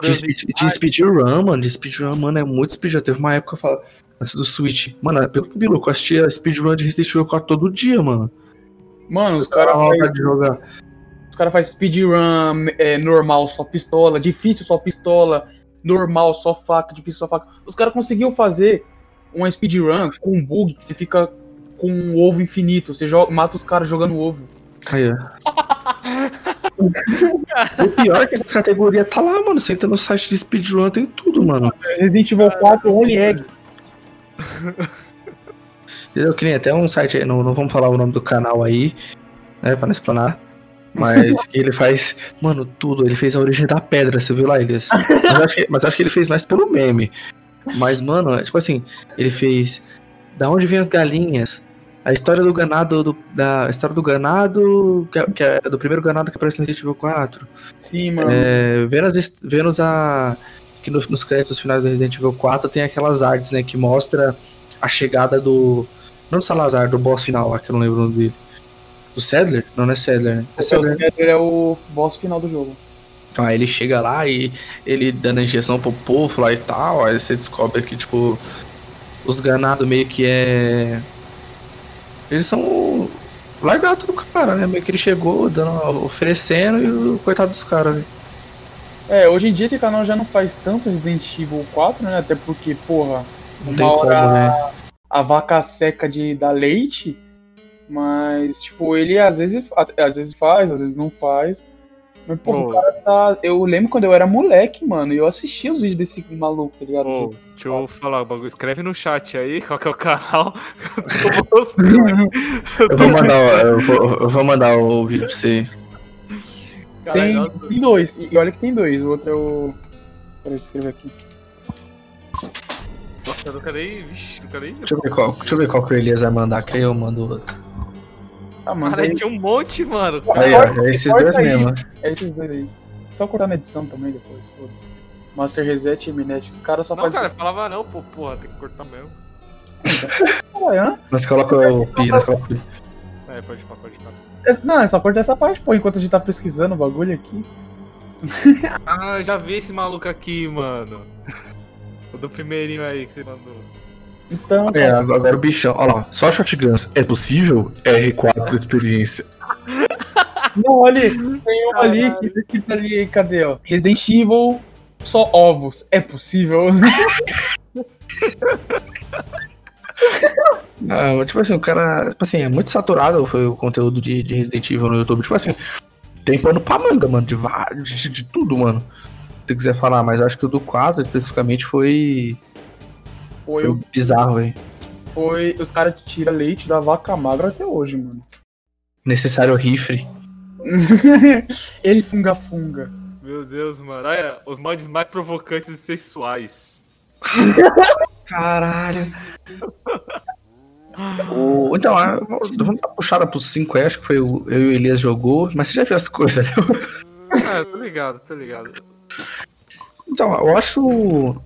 De, speed, de speedrun, mano. De speedrun, mano, é muito speedrun. Teve uma época, eu falo, antes do Switch. Mano, pelo que eu assistia speedrun de Resident Evil 4 todo dia, mano. Mano, os Cara, caras de jogar. Os cara faz speedrun é, normal, só pistola, difícil, só pistola, normal, só faca, difícil, só faca. Os caras conseguiu fazer uma speedrun com um bug que você fica com um ovo infinito. Você joga, mata os caras jogando ovo. Aí, ó. <laughs> o pior é que essa categoria tá lá, mano. Você entra no site de speedrun, tem tudo, mano. Resident Evil 4 Only Egg. Entendeu? Que nem até um site aí, não, não vamos falar o nome do canal aí, né? Pra não explanar. Mas <laughs> ele faz, mano, tudo. Ele fez a origem da pedra, você viu lá, Elias? Mas acho que, mas acho que ele fez mais pelo meme. Mas, mano, é tipo assim, ele fez. Da onde vem as galinhas? A história do ganado. Do, da a história do ganado. Que, é- que é do primeiro ganado que aparece no Resident Evil 4. Sim, mano. É, his- vendo a. Que no- nos créditos finais do Resident Evil 4 tem aquelas artes, né? Que mostra a chegada do. Não do Salazar, do boss final lá, que eu não lembro o nome dele. Do Sadler? Não, não é Sadler, né? É O Sadler. né? É o boss final do jogo. Então, aí ele chega lá e ele dando a injeção pro povo lá e tal, aí você descobre que, tipo, os ganados meio que é. Eles são largados do cara, né? Meio que ele chegou dando, oferecendo e o coitado dos caras, né? É, hoje em dia esse canal já não faz tanto Resident Evil 4, né? Até porque, porra, Não uma tem como, hora né? a vaca seca de dar leite, mas, tipo, ele às vezes, às vezes faz, às vezes não faz. Mas, pô, Ô. o cara tá. Eu lembro quando eu era moleque, mano, e eu assistia os vídeos desse maluco, tá ligado? Que- deixa eu falar o bagulho. Escreve no chat aí <laughs> qual que é o canal. Eu vou mandar, o- eu vou, eu vou mandar o vídeo pra você. Tem, Caralho, tem dois, e olha que tem dois, o outro é o. Peraí, deixa eu escrever aqui. Nossa, eu nunca nem. Vixe, nunca nem. Deixa eu ver qual, deixa eu ver qual que o Elias vai mandar, que aí eu mando o outro. Ah, mano, Cara, aí, tinha um monte, mano. Aí, ó, é esses dois aí. mesmo. é esses dois aí. Só cortar na edição também depois, foda-se. Master Reset e Minet, os caras só Não, fazem. cara, falava não, pô, porra, tem que cortar mesmo. Caralho, hã? Nós coloca o pi, nós coloca o pi. É, pode falar, pode falar. É- Não, é só cortar essa parte, pô, enquanto a gente tá pesquisando o bagulho aqui. <laughs> Ah, eu já vi esse maluco aqui, mano. O do primeirinho aí que você mandou. Então, É, agora o bichão. Olha lá, só shotguns. É possível? R4 experiência. <laughs> não, ali, tem um ali que tá escrito ali, cadê, ó? Resident Evil, só ovos. É possível? Não, <laughs> tipo assim, o cara. Tipo assim, é muito saturado foi o conteúdo de, de Resident Evil no YouTube. Tipo assim, tem pano pra manga, mano. De, vários- de, de tudo, mano. Se você quiser falar, mas acho que o do 4 especificamente foi. Foi, Foi o- bizarro, velho. foi os caras que tiram leite da vaca magra até hoje, mano. Necessário rifle. <laughs> Ele funga-funga. Meu Deus, mano. Olha, os mods mais provocantes e sexuais. Caralho. <laughs> O- então, a- vamos dar uma puxada pro 5 aí, acho que foi o eu e o Elias jogou, mas você já viu as coisas, né? Ah, <laughs> tô ligado, tô ligado. Então, eu acho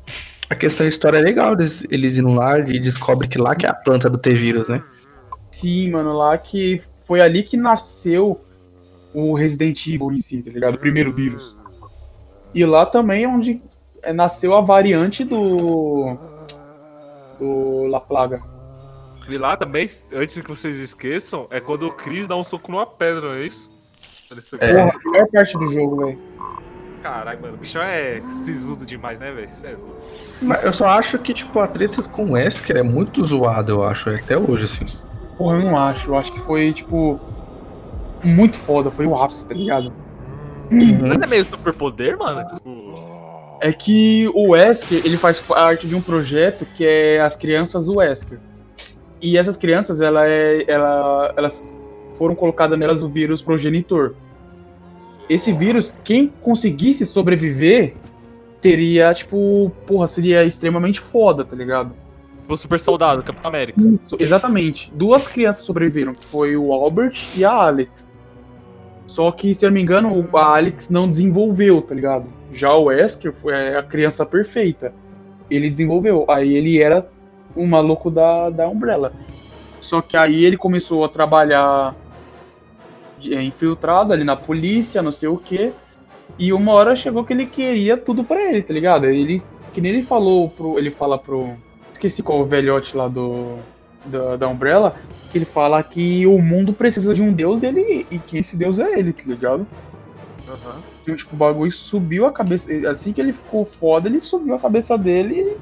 a questão da história é legal, eles, eles indo lá e descobrem que lá que é a planta do T-Vírus, né? Sim, mano, lá que foi ali que nasceu o Resident Evil em si, tá ligado? O primeiro vírus. E lá também é onde é, nasceu a variante do. do La Plaga. E lá também, antes que vocês esqueçam, é quando o Chris dá um soco numa pedra, não é isso? É. Porra, a melhor parte do jogo, velho. Caralho, mano, o bichão é sisudo demais, né, velho? É louco. Mas eu só acho que, tipo, a treta com o Wesker é muito zoada, eu acho, até hoje, assim. Porra, eu não acho. Eu acho que foi, tipo. Muito foda, foi o ápice, tá ligado? Não é meio superpoder, mano? Tipo. É que o Wesker, ele faz parte de um projeto que é as crianças Wesker. E essas crianças, ela é, ela, elas foram colocadas nelas o vírus progenitor. Esse vírus, quem conseguisse sobreviver, teria, tipo, porra, seria extremamente foda, tá ligado? O super soldado, Capitão América. Isso, exatamente. Duas crianças sobreviveram, que foi o Albert e a Alex. Só que, se eu não me engano, o- a Alex não desenvolveu, tá ligado? Já o Wesker foi a criança perfeita. Ele desenvolveu. Aí ele era o maluco da, da Umbrella. Só que aí ele começou a trabalhar é, infiltrado ali na polícia, não sei o quê. E uma hora chegou que ele queria tudo pra ele, tá ligado? Ele, que nem ele falou pro. Ele fala pro. Esqueci qual o velhote lá do. Da, da Umbrella, que ele fala que o mundo precisa de um deus e, ele, e que esse deus é ele, tá ligado? Aham. Então, tipo, o bagulho subiu a cabeça. Assim que ele ficou foda, ele subiu a cabeça dele e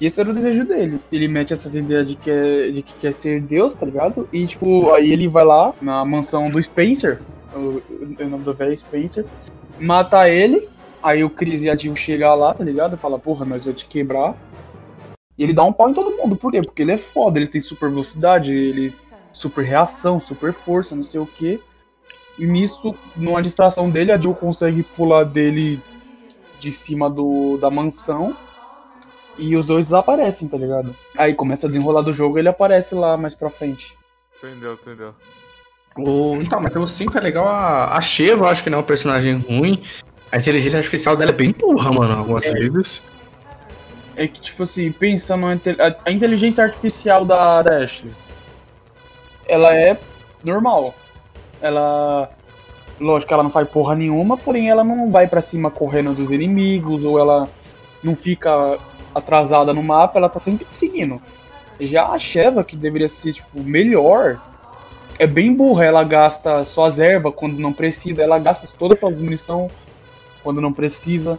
esse era o desejo dele. Ele mete essas ideias de que, é- de que quer ser Deus, tá ligado? E, tipo, aí ele vai lá na mansão do Spencer, o, o nome do velho Spencer, mata ele. Aí o Chris e a Jill chegam lá, tá ligado? Fala, porra, nós vamos te quebrar. E ele dá um pau em todo mundo. Por quê? Porque ele é foda, ele tem super velocidade, ele super reação, super força, não sei o quê. E nisso, numa distração dele, a Jill consegue pular dele de cima do, da mansão. E os dois desaparecem, tá ligado? Aí começa a desenrolar do jogo e ele aparece lá mais pra frente. Entendeu, entendeu. O... Então, mas o 5 é legal. A, a Sheva, eu acho que não é um personagem ruim. A inteligência artificial dela é bem burra, mano, algumas vezes. É que, tipo assim, pensando na inte- a, inteligência artificial da, da Ashley, ela é normal. Ela. Lógico que ela não faz porra nenhuma, porém ela não vai pra cima correndo dos inimigos, ou ela não fica atrasada no mapa, ela tá sempre seguindo. Já a Sheva, que deveria ser, tipo, melhor, é bem burra. Ela gasta só as ervas quando não precisa, ela gasta toda a munição quando não precisa.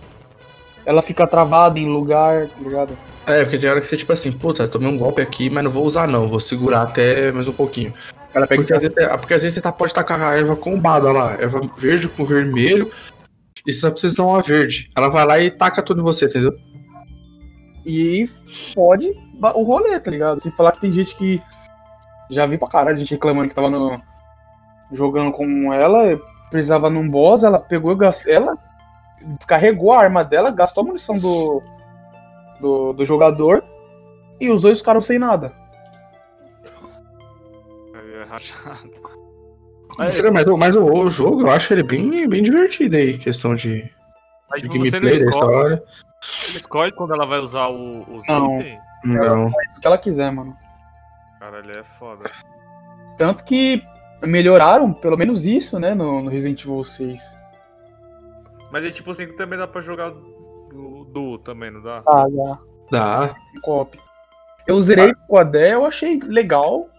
Ela fica travada em lugar, tá ligado? É, porque tem hora que você, tipo assim, puta, tomei um golpe aqui, mas não vou usar não, vou segurar até mais um pouquinho. Ela pega Porque às vezes, é- porque às vezes você tá, pode tacar a erva combada lá, erva verde com vermelho, e só precisa uma verde. Ela vai lá e taca tudo em você, entendeu? E pode o rolê, tá ligado? Sem falar que tem gente que. Já vi pra caralho gente reclamando que tava no, jogando com ela, precisava num boss, ela pegou e gastou. Ela descarregou a arma dela, gastou a munição do, do, do jogador e os dois ficaram sem nada. É rachado. Mas, mas, o- mas o, o jogo, eu acho ele bem, bem divertido aí, questão de, Mas de você não gameplay da história. Você escolhe quando ela vai usar o, os Não. itens. Não. Faz o que ela quiser, mano. Caralho, é foda. Tanto que melhoraram, pelo menos isso, né, no, no Resident Evil 6. Mas é tipo assim, também dá pra jogar do, do também, não dá? Ah, já. Dá. co-op. Eu zerei com a Dé, eu achei legal.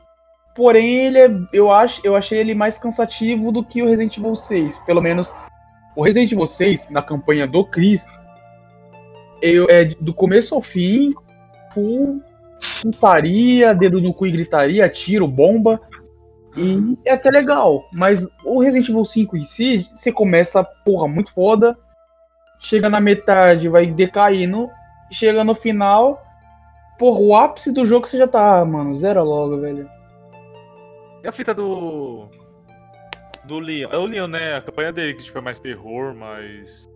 Porém, ele é, eu, acho, eu achei ele mais cansativo do que o Resident Evil 6. Pelo menos o Resident Evil 6, na campanha do Chris, eu, é do começo ao fim, full putaria, dedo no cu e gritaria, tiro, bomba. E é até legal. Mas o Resident Evil 5 em si, você começa, porra, muito foda. Chega na metade, vai decaindo. Chega no final, Porra, o ápice do jogo você já tá, ah, mano, zero logo, velho. E a fita do. Do Leon. É o Leon, né? A campanha dele, que tipo, é mais terror, mais.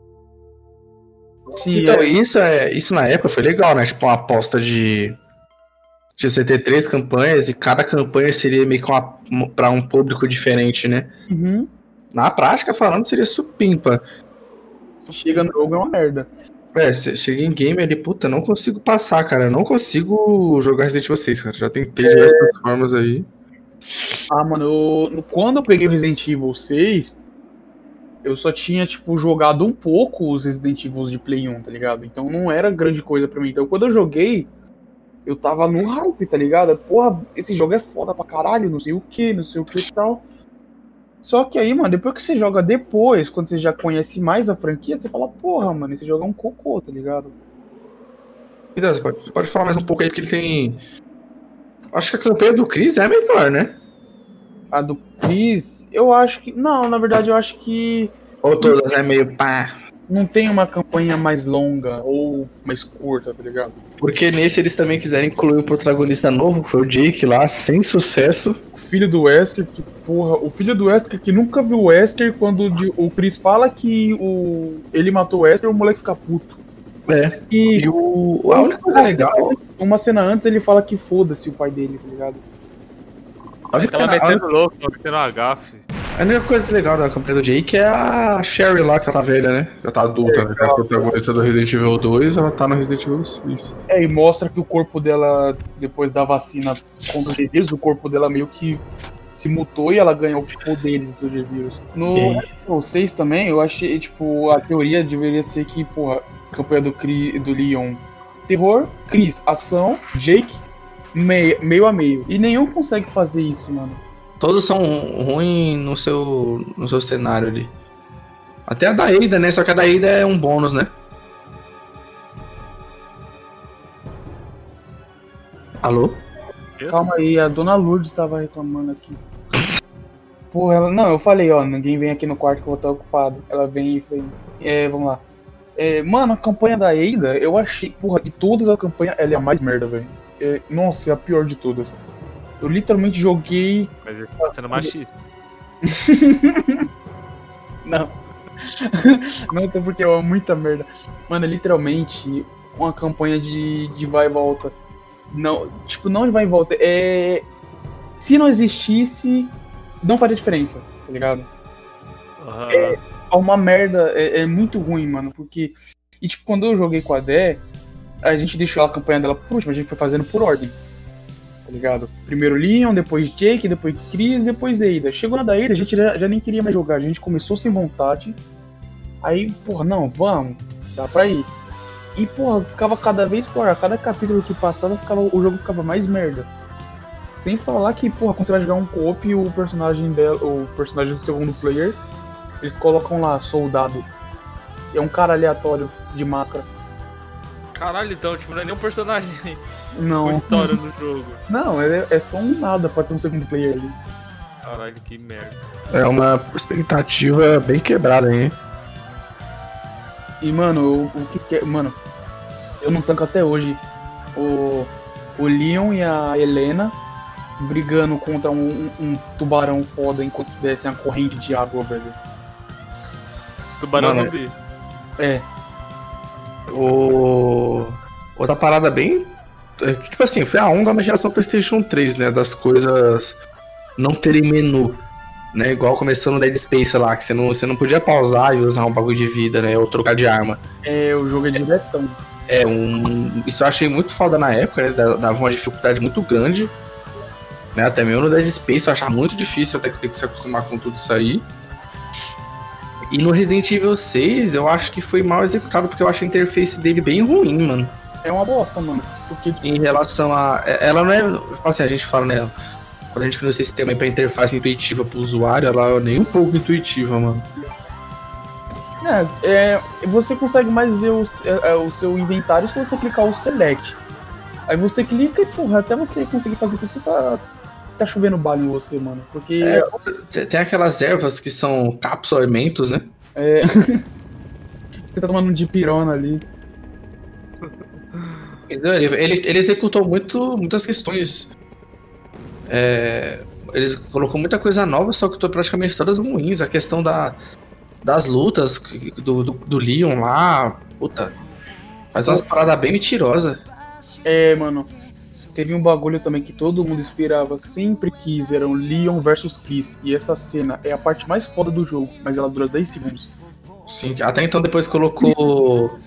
Sim, Então, é, isso, é, isso na época foi legal, né? Tipo, uma aposta de. De você ter três campanhas e cada campanha seria meio que uma, pra um público diferente, né? uhum. Na prática, falando, seria supimpa. chega no jogo é uma merda. É, você chega em game ali, puta, não consigo passar, cara. Eu não consigo jogar Resident Evil 6, cara. Já tentei de diversas formas aí. Ah, mano, eu- quando eu peguei o Resident Evil 6, eu só tinha, tipo, jogado um pouco os Resident Evil de Play 1, tá ligado? Então não era grande coisa pra mim. Então quando eu joguei, eu tava no hype, tá ligado? Porra, esse jogo é foda pra caralho, não sei o que, não sei o que e tal. Só que aí, mano, depois que você joga depois, quando você já conhece mais a franquia, você fala, porra, mano, esse jogo é um cocô, tá ligado? Você pode, pode falar mais um pouco aí, porque ele tem. Acho que a campanha do Chris é melhor, né? A do Chris, eu acho que. Não, na verdade, eu acho que Ou todas é meio pá. não tem uma campanha mais longa ou mais curta, tá ligado? Porque nesse eles também quiseram incluir um protagonista novo, que foi o Jake lá, sem sucesso. O filho do Wesker, que porra, o filho do Wesker que nunca viu o Wesker, quando o o Chris fala que o, ele matou o Wesker, o moleque fica puto. É. E E o. A única coisa legal. uma cena antes ele fala que foda-se o pai dele, tá ligado? A Ele única, tava a metendo louco, tava metendo uma gafe. a única coisa legal da campanha do Jake é a Sherry lá, que ela tá velha, né? Já tá adulta, né? Que é a protagonista do Resident Evil 2, ela tá no Resident Evil 6. É, e mostra que o corpo dela, depois da vacina contra o G-Vírus, o corpo dela meio que se mutou e ela ganhou poderes do G-Vírus. No E- Resident 6 também, eu achei, tipo, a teoria deveria ser que, porra, campanha do, Cri, do Leon, terror, Chris, ação, Jake, meio, meio a meio. E nenhum consegue fazer isso, mano. Todos são ruins no seu, no seu cenário ali. Até a da Ada, né? Só que a da Ada é um bônus, né? Alô? Calma aí, a dona Lourdes tava reclamando aqui. <laughs> Porra, ela, não, eu falei, ó, ninguém vem aqui no quarto que eu vou estar ocupado. Ela vem e foi. É, vamos lá. É, mano, a campanha da Ada, eu achei, porra, de todas as campanhas, ela é a mais merda, velho. É, nossa, é a pior de todas. Eu literalmente joguei. Mas ele tá sendo machista. <laughs> Não. <laughs> Não, até porque é muita merda. Mano, é literalmente uma campanha de, de vai e volta. Não, tipo, não de vai e volta. É. Se não existisse, não faria diferença, tá ligado? Aham. É uma merda, é, é muito ruim, mano, porque. E tipo, quando eu joguei com a Dé, a gente deixou a campanha dela por último, a gente foi fazendo por ordem. Tá ligado? Primeiro Leon, depois Jake, depois Chris, depois Ada. Chegou na da Ada, a gente já, já nem queria mais jogar, a gente começou sem vontade. Aí, porra, não, vamos, dá pra ir. E, porra, ficava cada vez pior, cada capítulo que passava, ficava, o jogo ficava mais merda. Sem falar que, porra, quando você vai jogar um co-op, o personagem dela, o personagem do segundo player, eles colocam lá, soldado. É um cara aleatório de máscara. Caralho, então, tipo, não é nenhum personagem <laughs> Não. com história no jogo. Não, é, é só um nada pra ter um segundo player ali. Caralho, que merda. É uma expectativa bem quebrada, hein? E, mano, o, o que que é. Mano, eu não tanco até hoje. O, o Leon e a Helena brigando contra um, um- um tubarão foda enquanto descem a corrente de água, velho. Tubarão Mano, zumbi. É, O... Outra parada bem. é Tipo assim, foi a onda na geração PlayStation 3, né? Das coisas não terem menu. Né? Igual começou no Dead Space lá, que você não, você não podia pausar e usar um bagulho de vida, né? Ou trocar de arma. é, o jogo é diretão. É um. Isso eu achei muito foda na época, né? da- Dava uma dificuldade muito grande. Né? Até mesmo no Dead Space eu achava muito difícil até que ter que se acostumar com tudo isso aí. E no Resident Evil 6 eu acho que foi mal executado porque eu acho a interface dele bem ruim, mano. É uma bosta, mano. Porque, Em relação a. é- Ela não é. Assim, a gente fala, né? Quando a gente criou esse sistema pra interface intuitiva pro usuário, ela é nem um pouco intuitiva, mano. é, é, você consegue mais ver os- é, é, o seu inventário se você clicar o Select. Aí você clica e, porra, até você conseguir fazer tudo, você tá. Tá chovendo bala em você, mano. Porque. É, Tem- aquelas ervas que são cápsula elementos, né? É. <laughs> Você tá tomando um dipirona ali. Ele, ele, ele executou muito, muitas questões. É, ele colocou muita coisa nova, só que tô praticamente todas ruins. A questão da, das lutas do, do, do Leon lá, puta. Faz umas paradas bem mentirosas. É, mano. Teve um bagulho também que todo mundo esperava, sempre quis, era um Leon versus Chris. E essa cena é a parte mais foda do jogo, mas ela dura 10 segundos. Sim, até então depois colocou.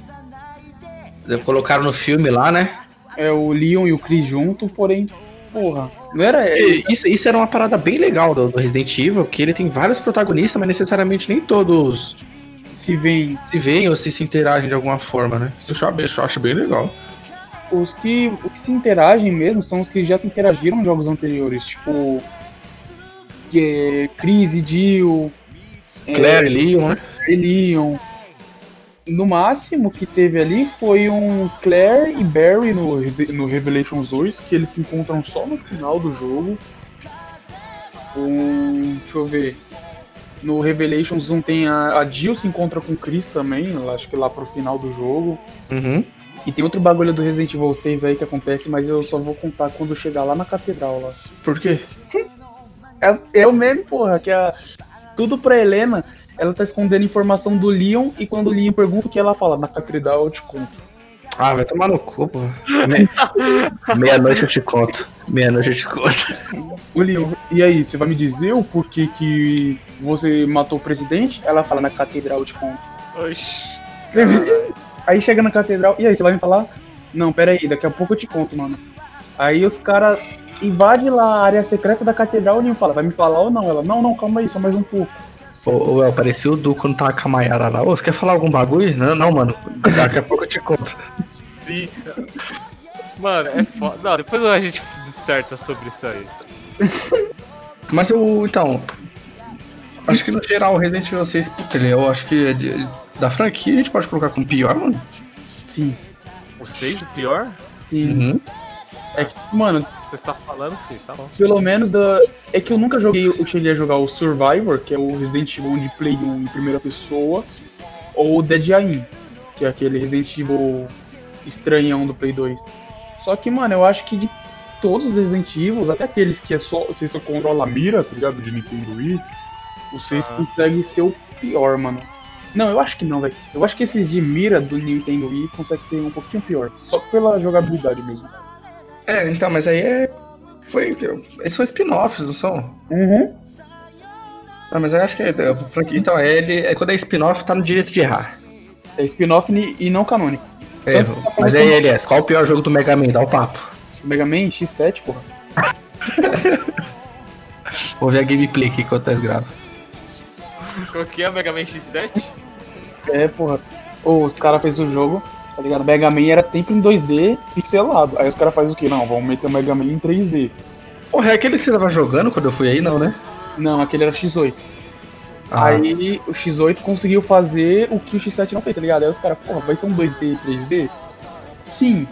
Colocaram no filme lá, né? É o Leon e o Chris junto, porém, porra, não era. Isso, isso era uma parada bem legal do, do Resident Evil, que ele tem vários protagonistas, mas necessariamente nem todos Se vem se veem ou se, se interagem de alguma forma, né? Isso eu acho, eu acho bem legal. Os que, os que se interagem mesmo são os que já se interagiram em jogos anteriores, tipo. É, Chris e Jill, é, Claire e Leon, né? Leon. No máximo que teve ali foi um Claire e Barry no, no Revelations 2, que eles se encontram só no final do jogo. Um, deixa eu ver. No Revelations 1 tem a, a Jill se encontra com o Chris também, acho que lá pro final do jogo. Uhum. E tem outro bagulho do Resident Evil 6 aí que acontece, mas eu só vou contar quando chegar lá na catedral lá. Por quê? É, é o meme, porra, que a, tudo pra Helena, ela tá escondendo informação do Leon e quando o Leon pergunta o que ela fala, na catedral eu te conto. Ah, vai tomar no cu, pô. Me- <laughs> Meia-noite eu te conto. Meia-noite eu te conto. O Leon, e aí, você vai me dizer o porquê que você matou o presidente? Ela fala, na catedral eu te conto. Oxi. <laughs> Aí chega na catedral, e aí, você vai me falar? Não, pera aí, daqui a pouco eu te conto, mano. Aí os caras invadem lá a área secreta da catedral e fala, vai me falar ou não? Ela, não, não, calma aí, só mais um pouco. Ô, ô, El, parecia o Du quando tava com a Mayara lá. Ô, você quer falar algum bagulho? Não, não, mano. Daqui a pouco eu te conto. Sim. Mano, é foda. Não, depois a gente disserta sobre isso aí. Mas eu, então. Acho que no geral o Resident Evil 6, puta, ele, eu acho que é da franquia a gente pode colocar como pior, mano. Sim, O 6 o pior? sim. Uhum. É que, mano, Você está falando, filho? Tá bom. pelo menos da. É que eu nunca joguei, eu cheguei a jogar o Survivor, que é o Resident Evil de Play 1 em primeira pessoa, ou o Dead Aim. que é aquele Resident Evil estranhão do Play 2. Só que, mano, eu acho que de todos os Resident Evil, até aqueles que é só, você só controla a mira, tá ligado? De Nintendo Wii, o 6 Ah. consegue ser o pior, mano. Não, eu acho que não, velho. Eu acho que esses de mira do Nintendo Wii consegue ser um pouquinho pior. Só pela jogabilidade mesmo. É, então, mas aí é. Foi. Esses são spin-offs, não são? Uhum. Ah, mas eu acho que é. é, Então, é, ele, é quando é spin-off, tá no direito de errar. É spin-off e não canônico. É, tá mas aí, começando- LS, qual o pior jogo do Mega Man? Dá o papo. Mega Man X7, porra. <laughs> Vou ver a gameplay aqui enquanto nós grava. Qual que é Mega Man X7? É, porra. Ô, os caras fez o jogo, tá ligado? Mega Man era sempre em 2D pixelado. Aí os caras fazem o quê? Não, vamos meter o Mega Man em 3D. Porra, é aquele que você tava jogando quando eu fui aí, não, né? Não, aquele era o X8. Ah, Aí o X8 conseguiu fazer o que o X7 não fez, tá ligado? Aí os caras, porra, vai ser um 2D e 3D? Sim.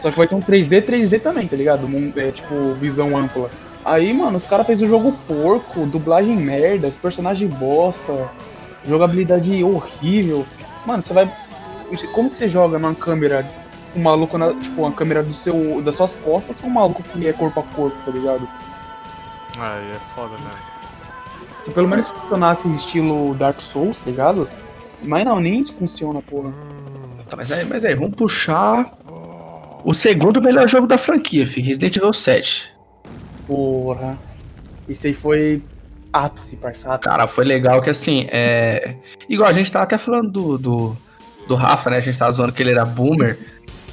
Só que vai ser um 3D 3D também, tá ligado? É tipo, visão ampla. Aí, mano, os caras fez o jogo porco, dublagem merda, os personagens bosta, jogabilidade horrível. Mano, você vai. Como que você joga numa câmera um maluco na. Tipo, uma câmera do seu. das suas costas com um maluco que é corpo a corpo, tá ligado? Ai, é foda, né? Se pelo menos funcionasse estilo Dark Souls, tá ligado? Mas não, nem isso funciona, porra. tá, mas aí, mas aí, vamos puxar o segundo melhor jogo da franquia, fi, Resident Evil 7. Porra. Isso aí foi ápice, parça. ápice. Cara, foi legal que assim, é. Igual a gente tava até falando do, do, do Rafa, né? A gente tava zoando que ele era boomer.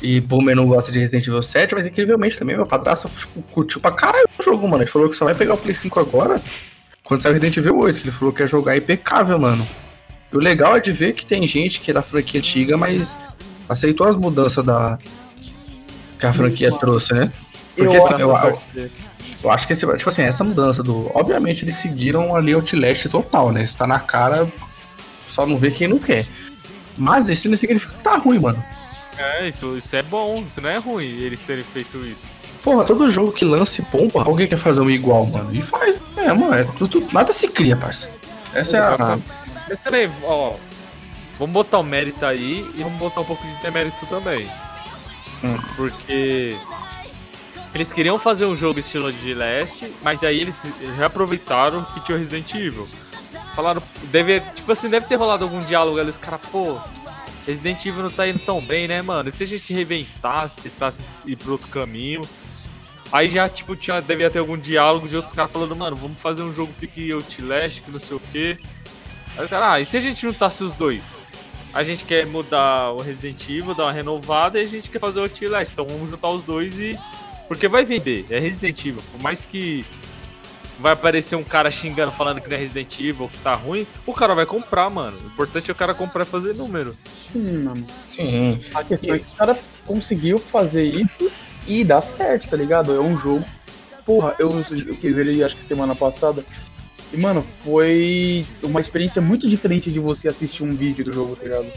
E boomer não gosta de Resident Evil 7, mas incrivelmente também, meu padrasto tipo, curtiu pra caralho o jogo, mano. Ele falou que só vai pegar o Play 5 agora quando sair o Resident Evil 8. que Ele falou que ia jogar impecável, mano. E o legal é de ver que tem gente que é da franquia antiga, mas aceitou as mudanças da. que a franquia trouxe, né? Porque Eu assim, eu, Graças a eu, Deus. Eu acho que esse, tipo assim, essa mudança do. Obviamente eles seguiram ali o Outlast total, né? Isso tá na cara, só não vê quem não quer. Mas isso não significa que tá ruim, mano. É, isso, isso é bom, isso não é ruim eles terem feito isso. Porra, todo jogo que lance pompa, alguém quer fazer um igual, mano. E faz. É, mano, é tudo, nada se cria, parça. Essa é a. Peraí, ó. Vamos botar o mérito aí e vamos botar um pouco de demérito também. Hum. Porque eles queriam fazer um jogo estilo de Leste, mas aí eles reaproveitaram que tinha o Resident Evil. Falaram, deve, tipo assim, deve ter rolado algum diálogo ali, os caras, pô, Resident Evil não tá indo tão bem, né, mano? E se a gente reinventasse, tentasse ir pro outro caminho? Aí já, tipo, tinha, devia ter algum diálogo de outros caras falando, mano, vamos fazer um jogo pique Outlast, que não sei o quê. Aí o cara, ah, e se a gente juntasse os dois? A gente quer mudar o Resident Evil, dar uma renovada, e a gente quer fazer o Outlast. Então vamos juntar os dois e. Porque vai vender, é Resident Evil. Por mais que vai aparecer um cara xingando, falando que não é Resident Evil, que tá ruim, o cara vai comprar, mano. O importante é o cara comprar e fazer número. Sim, mano. Sim. A questão é que o cara conseguiu fazer isso e dá certo, tá ligado? É um jogo. Porra, eu, eu quis ver ele acho que semana passada. E, mano, foi uma experiência muito diferente de você assistir um vídeo do jogo, tá ligado?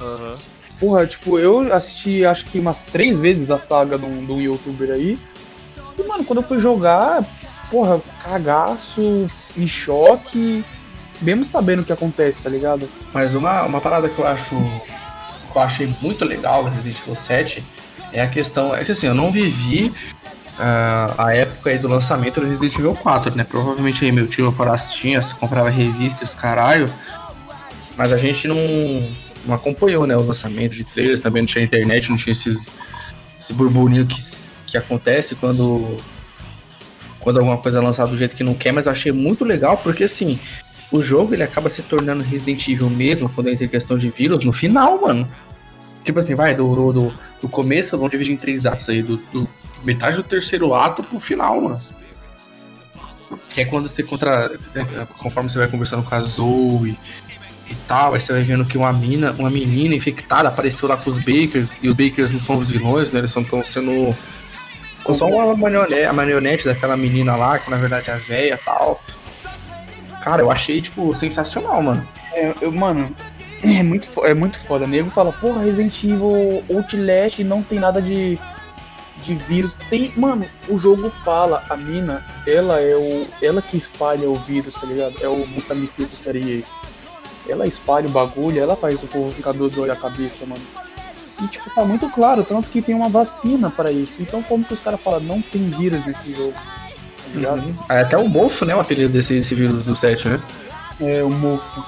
Aham. Porra, tipo, eu assisti acho que umas três vezes a saga de um, de um youtuber aí. E, mano, quando eu fui jogar, porra, cagaço, em choque, mesmo sabendo o que acontece, tá ligado? Mas uma, uma parada que eu acho. que eu achei muito legal do Resident Evil 7 é a questão. É que assim, eu não vivi ah, a época aí do lançamento do Resident Evil 4, né? Provavelmente aí meu tio meu padrasto se comprava revistas, caralho. Mas a gente não, não acompanhou, né? O lançamento de trailers, também não tinha internet, não tinha esses, esse burburinho que, que acontece quando. Quando alguma coisa é lançada do jeito que não quer, mas eu achei muito legal porque assim, o jogo ele acaba se tornando Resident Evil mesmo quando entra em questão de vírus no final, mano. Tipo assim, vai, do, do, do, começo, vamos dividir em três atos aí, do, do metade do terceiro ato pro final, mano. Que é quando você contra. Conforme você vai conversando com a Zoe e tal, aí você vai vendo que uma mina, uma menina infectada apareceu lá com os Bakers, e os Bakers não são os vilões, né? Eles estão sendo. São só uma marionete, a marionete daquela menina lá, que na verdade é a véia e tal. Cara, eu achei, tipo, sensacional, mano. É, eu, mano, <clears throat> é muito, é muito foda. O nego fala, porra, Resident Evil Outlast não tem nada de, de vírus. Tem, mano, o jogo fala, a mina, ela é o. Ela que espalha o vírus, tá ligado? É o Mutamicito Serie. Ela espalha o bagulho, ela faz o povo ficar doido da cabeça, mano. E, tipo, tá muito claro, tanto que tem uma vacina pra isso. Então, como que os caras falam, não tem vírus nesse jogo? Tá? Uhum. Até o mofo, né? O apelido desse, desse vírus do 7, né? É, o mofo.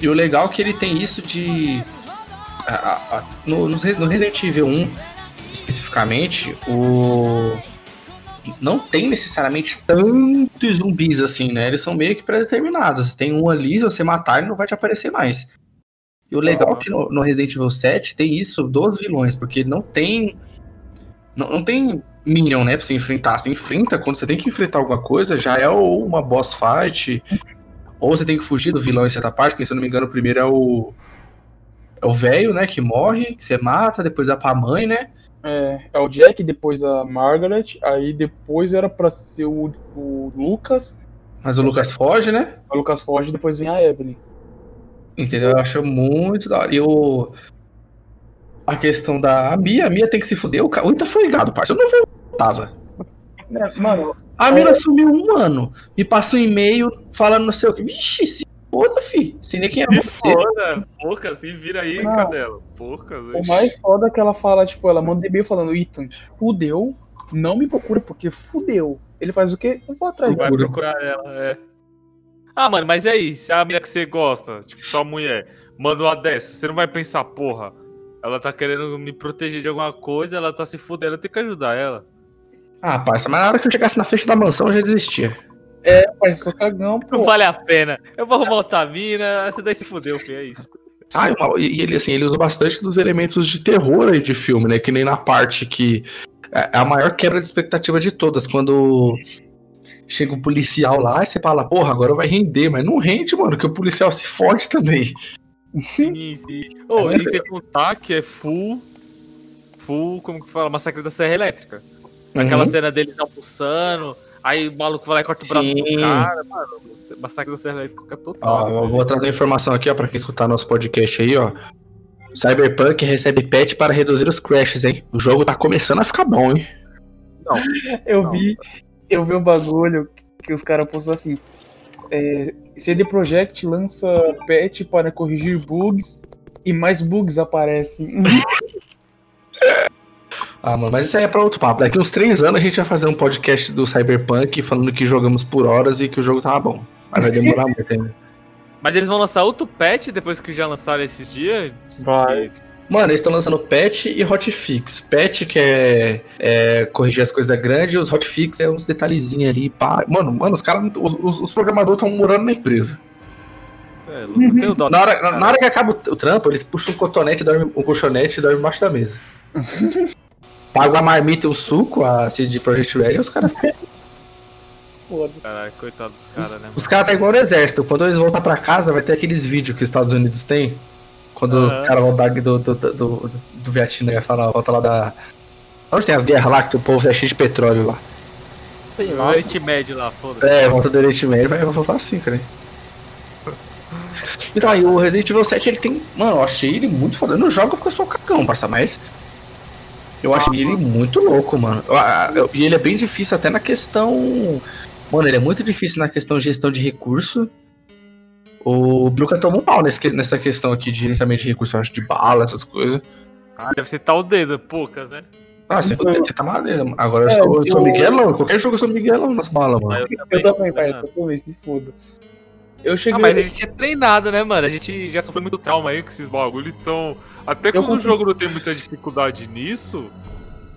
E o legal é que ele tem isso de. a- a- a- no, no no Resident Evil 1, especificamente, o. Não tem necessariamente tantos zumbis assim, né? Eles são meio que pré-determinados. Tem um ali, se você matar, ele não vai te aparecer mais. E o legal é que no, no Resident Evil 7 tem isso dos vilões, porque não tem. Não, não tem Minion, né, pra você enfrentar. Você enfrenta, quando você tem que enfrentar alguma coisa, já é ou uma boss fight, ou você tem que fugir do vilão em certa parte, porque se eu não me engano, o primeiro é o. É o velho, né, que morre, que você mata, depois dá pra mãe, né? É, é o Jack, depois a Margaret, aí depois era pra ser o, o Lucas, Mas o Lucas foge, né? o Lucas foge, depois vem a Evelyn. Entendeu? Eu acho muito da hora. E o. A questão da a Mia, a Mia tem que se fuder. O, ca- o Ita foi ligado, parça. Eu não vi o tava. É, mano, A Mira sumiu um ano. Me passou um e-mail falando não sei o que. Vixe, se foda, fi. Sem nem quem é você. foda, porca, se vira aí, Não. cadela. Porca, o mais foda é que ela fala, tipo, ela manda e-mail falando, Ethan, fudeu, não me procura porque fudeu. Ele faz o quê? Eu vou atrás Vai dele. procurar ela, é. Ah, mano, mas é isso. Se a mina que você gosta, tipo, sua mulher, manda uma dessa, você não vai pensar, porra, ela tá querendo me proteger de alguma coisa, ela tá se fudendo, eu tenho que ajudar ela. Ah, parça, mas na hora que eu chegasse na frente da mansão eu já desistia. Parece sou cagão, Não pô. vale a pena. Eu vou arrumar outra mina, você daí se fudeu, filho, é isso. Ah, e ele, assim, ele usa bastante dos elementos de terror aí de filme, né? Que nem na parte que. É a maior quebra de expectativa de todas. Quando chega um policial lá e você fala, porra, agora vai render. Mas não rende, mano, que o policial se fode também. Sim, sim. Ô, e sem contar que é full. Full, como que fala? Massacre da Serra Elétrica. Aquela Uhum. cena dele não aí o maluco vai lá e corta o braço do Sim. cara, mano. Massacre da Serra Elétrica total. Ó, eu vou trazer uma informação aqui, ó, pra quem escutar nosso podcast aí, ó. Cyberpunk recebe patch para reduzir os crashes, hein? O jogo tá começando a ficar bom, hein? <laughs> Eu Não. vi, eu vi um bagulho que os caras postou assim. É, CD Projekt lança patch para corrigir bugs e mais bugs aparecem. <laughs> Ah, mano, mas isso aí é pra outro papo. Daqui uns três anos a gente vai fazer um podcast do Cyberpunk falando que jogamos por horas e que o jogo tava bom. Mas vai demorar <laughs> muito ainda. Mas eles vão lançar outro patch depois que já lançaram esses dias? Vai. Mano, eles estão lançando patch e hotfix. Patch que é, é corrigir as coisas grandes e os hotfix é uns detalhezinhos ali. Pá. Mano, mano, os caras, os, os- programadores estão morando na empresa. É, louco, eu tenho dó Na hora, cara. na hora que acaba o, o trampo, eles puxam um cotonete, dorme, um colchonete e dormem embaixo da mesa. <laughs> Pagam a marmita e o suco, a CD Projekt Red, os caras. Caralho, coitado dos caras, né? Os caras tá igual no exército. Quando eles voltar pra casa, vai ter aqueles vídeos que os Estados Unidos têm. Quando os Aham. caras voltar do, do, do, do, do Vietnã, vai falar, volta lá da. Onde tem as guerras lá, que o povo é cheio de petróleo lá. Sei mano? lá. Oriente Médio lá, foda-se. É, volta do Oriente Médio, vai voltar assim, cara. Então aí, o Resident Evil 7, ele tem. Mano, eu achei ele muito foda. Eu não jogo porque eu sou cagão, parça, mas. Eu achei ele muito louco, mano. Eu- eu- E ele é bem difícil até na questão. Mano, ele é muito difícil na questão de gestão de recurso. O Bluca tomou um pau nesse, nessa questão aqui de gerenciamento de recursos, eu acho, de bala, essas coisas. Ah, deve ser tal dedo, poucas, né? Ah, você, você tá maneiro. Agora eu É, sou, eu sou eu- Miguelão. Qualquer jogo eu sou Miguelão nas balas, mano. Mas Eu também, né, pai, mano? eu também, se foda. Eu cheguei. Ah, mas a gente é treinado, né, mano? A gente já sofreu muito trauma aí com esses bagulho, então. Até quando o consigo- jogo não tem muita dificuldade nisso,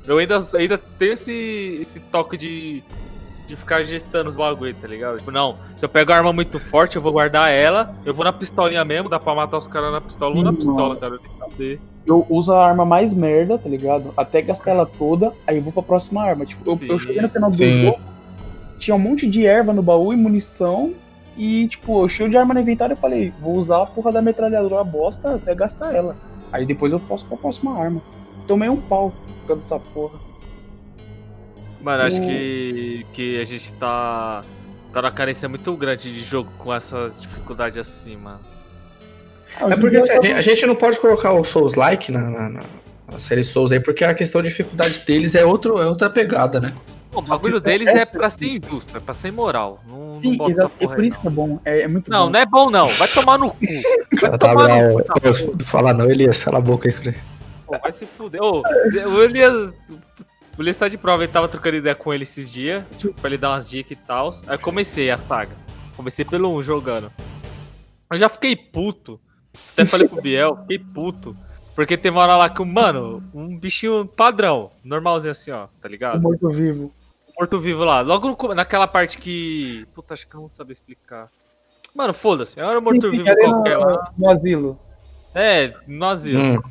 eu ainda, ainda tenho esse, esse toque de, de ficar gestando os bagulho, tá ligado? Tipo, não, se eu pego a arma muito forte, eu vou guardar ela, eu vou na pistolinha mesmo, dá pra matar os caras na pistola, eu vou na pistola, cara, eu nem saber. Eu uso a arma mais merda, tá ligado? Até gastar ela toda, aí eu vou pra próxima arma. Tipo, eu, eu cheguei no final do jogo, tinha um monte de erva no baú e munição. E, tipo, eu cheio de arma no inventário, eu falei, vou usar a porra da metralhadora bosta até gastar ela. Aí depois eu posso pra próxima arma. Tomei um pau por causa dessa porra. Mano, acho que, que a gente tá, tá na carência muito grande de jogo com essas dificuldades assim, mano. Ah, É porque assim, eu a, gente, a gente não pode colocar o Souls Like na, na, na- na série Souls aí, porque a questão de dificuldade deles é, outro, é outra pegada, né? O bagulho deles é pra ser injusto, é pra ser imoral. Não, Sim, não bota essa exato. É porra por aí, isso que é bom. É, é muito não. bom. não, não é bom não. Vai tomar no cu. <laughs> Vai Ela tá tomar no cu. Não falar não, Elias, cala a boca aí, falei. Pô, vai se fuder. Ô, o Elias. O Elias tá de prova, ele tava trocando ideia com ele esses dias, tipo, pra ele dar umas dicas e tal. Aí eu comecei a saga. Comecei pelo 1 jogando. Eu já fiquei puto. Até falei pro Biel, fiquei puto. Porque tem uma hora lá que, mano, um bichinho padrão, normalzinho assim, ó, tá ligado? morto-vivo. Morto-vivo lá. Logo no naquela parte que. Puta, acho que eu não saber explicar. Mano, foda-se. Era um morto-vivo qualquer no, lá. no asilo. É, no asilo. Hum,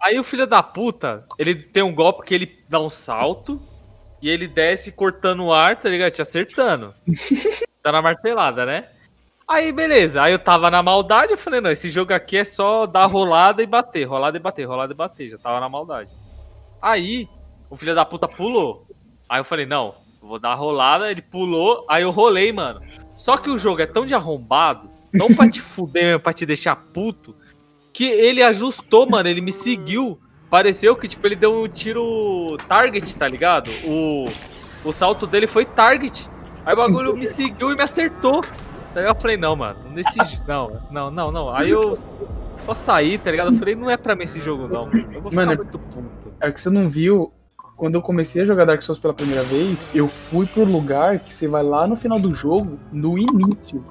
Aí o filho da puta, ele tem um golpe que ele dá um salto e ele desce cortando o ar, tá ligado? Te acertando. <laughs> tá na martelada, né? Aí, beleza. Aí eu tava na maldade, eu falei, não, esse jogo aqui é só dar rolada e bater, rolada e bater, rolada e bater. Já tava na maldade. Aí, o filho da puta pulou. Aí eu falei, não, vou dar a rolada, ele pulou, aí eu rolei, mano. Só que o jogo é tão de arrombado, tão pra te fuder, pra te deixar puto, que ele ajustou, mano, ele me seguiu. Pareceu que, tipo, ele deu um tiro target, tá ligado? O, o salto dele foi target. Aí o bagulho me seguiu e me acertou. Daí eu falei, não, mano, nesse. Não, não, não, não. Aí eu só saí, tá ligado? Eu falei, não é pra mim esse jogo, não. mano. Eu vou ficar Mano, muito puto. É que você não viu. Quando eu comecei a jogar Dark Souls pela primeira vez, eu fui pro lugar que você vai lá no final do jogo, no início.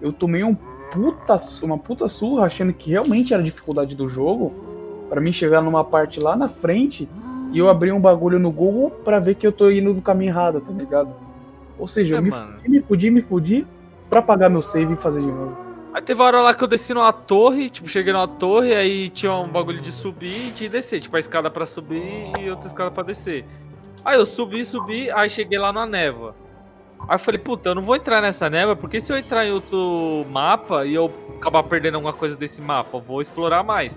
Eu tomei um puta, uma puta surra achando que realmente era a dificuldade do jogo. Pra mim chegar numa parte lá na frente e eu abri um bagulho no Google pra ver que eu tô indo no caminho errado, tá ligado? Ou seja, É, eu me mano. fudi, me fudi, me fudi pra pagar meu save e fazer de novo. Aí teve uma hora lá que eu desci numa torre, tipo, cheguei numa torre, aí tinha um bagulho de subir e de descer, tipo, a escada pra subir e outra escada pra descer. Aí eu subi, subi, aí cheguei lá na névoa. Aí eu falei, puta, eu não vou entrar nessa névoa, porque se eu entrar em outro mapa e eu acabar perdendo alguma coisa desse mapa, eu vou explorar mais.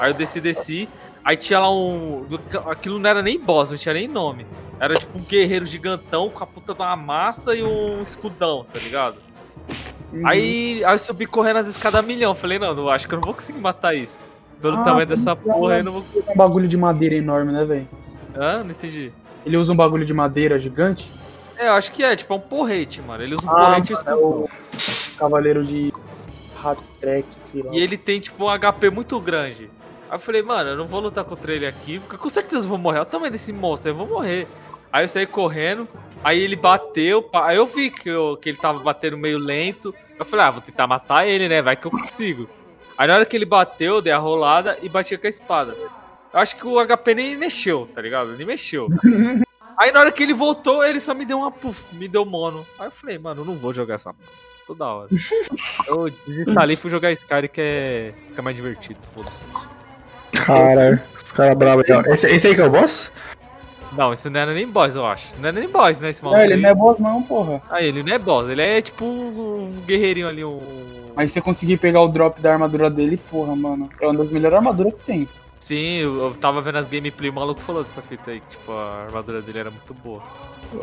Aí eu desci, desci, aí tinha lá um... Aquilo não era nem boss, não tinha nem nome. Era tipo um guerreiro gigantão com a puta de uma massa e um escudão, tá ligado? Aí, aí eu subi correndo as escadas a milhão. Falei, não, não, acho que eu não vou conseguir matar isso. Pelo Ah, tamanho dessa então porra, é. eu não vou. um bagulho de madeira enorme, né, velho? Hã? Não entendi. Ele usa um bagulho de madeira gigante. É, eu acho que é, tipo, é um porrete, mano. Ele usa um Ah, porrete e é o cavaleiro de Hatrek, sei lá. E ele tem, tipo, um HP muito grande. Aí eu falei, mano, eu não vou lutar contra ele aqui, porque com certeza eu vou morrer. Olha o tamanho desse monstro, eu vou morrer. Aí eu saí correndo, aí ele bateu, aí eu vi que, eu- que ele tava batendo meio lento. Eu falei, ah, vou tentar matar ele, né? Vai que eu consigo. Aí na hora que ele bateu, eu dei a rolada e bati com a espada. Eu acho que o HP nem mexeu, tá ligado? Nem mexeu. <laughs> Aí na hora que ele voltou, ele só me deu uma puff, me deu mono. Aí eu falei, mano, eu não vou jogar essa. Toda hora. <laughs> Eu desinstalei e fui jogar Skyrim que é, que é mais divertido, foda-se. Cara, os caras bravos. Esse, esse aí que é o boss? Não, isso não era nem boss, eu acho. Não era nem boss, né, esse Não, maluco ele aí. não é boss não, porra. Ah, ele não é boss, ele é tipo um guerreirinho ali, um... Mas você conseguir pegar o drop da armadura dele, porra, mano. É uma das melhores armaduras que tem. Sim, eu, tava vendo as gameplay, o maluco falou dessa fita aí, que tipo, a armadura dele era muito boa.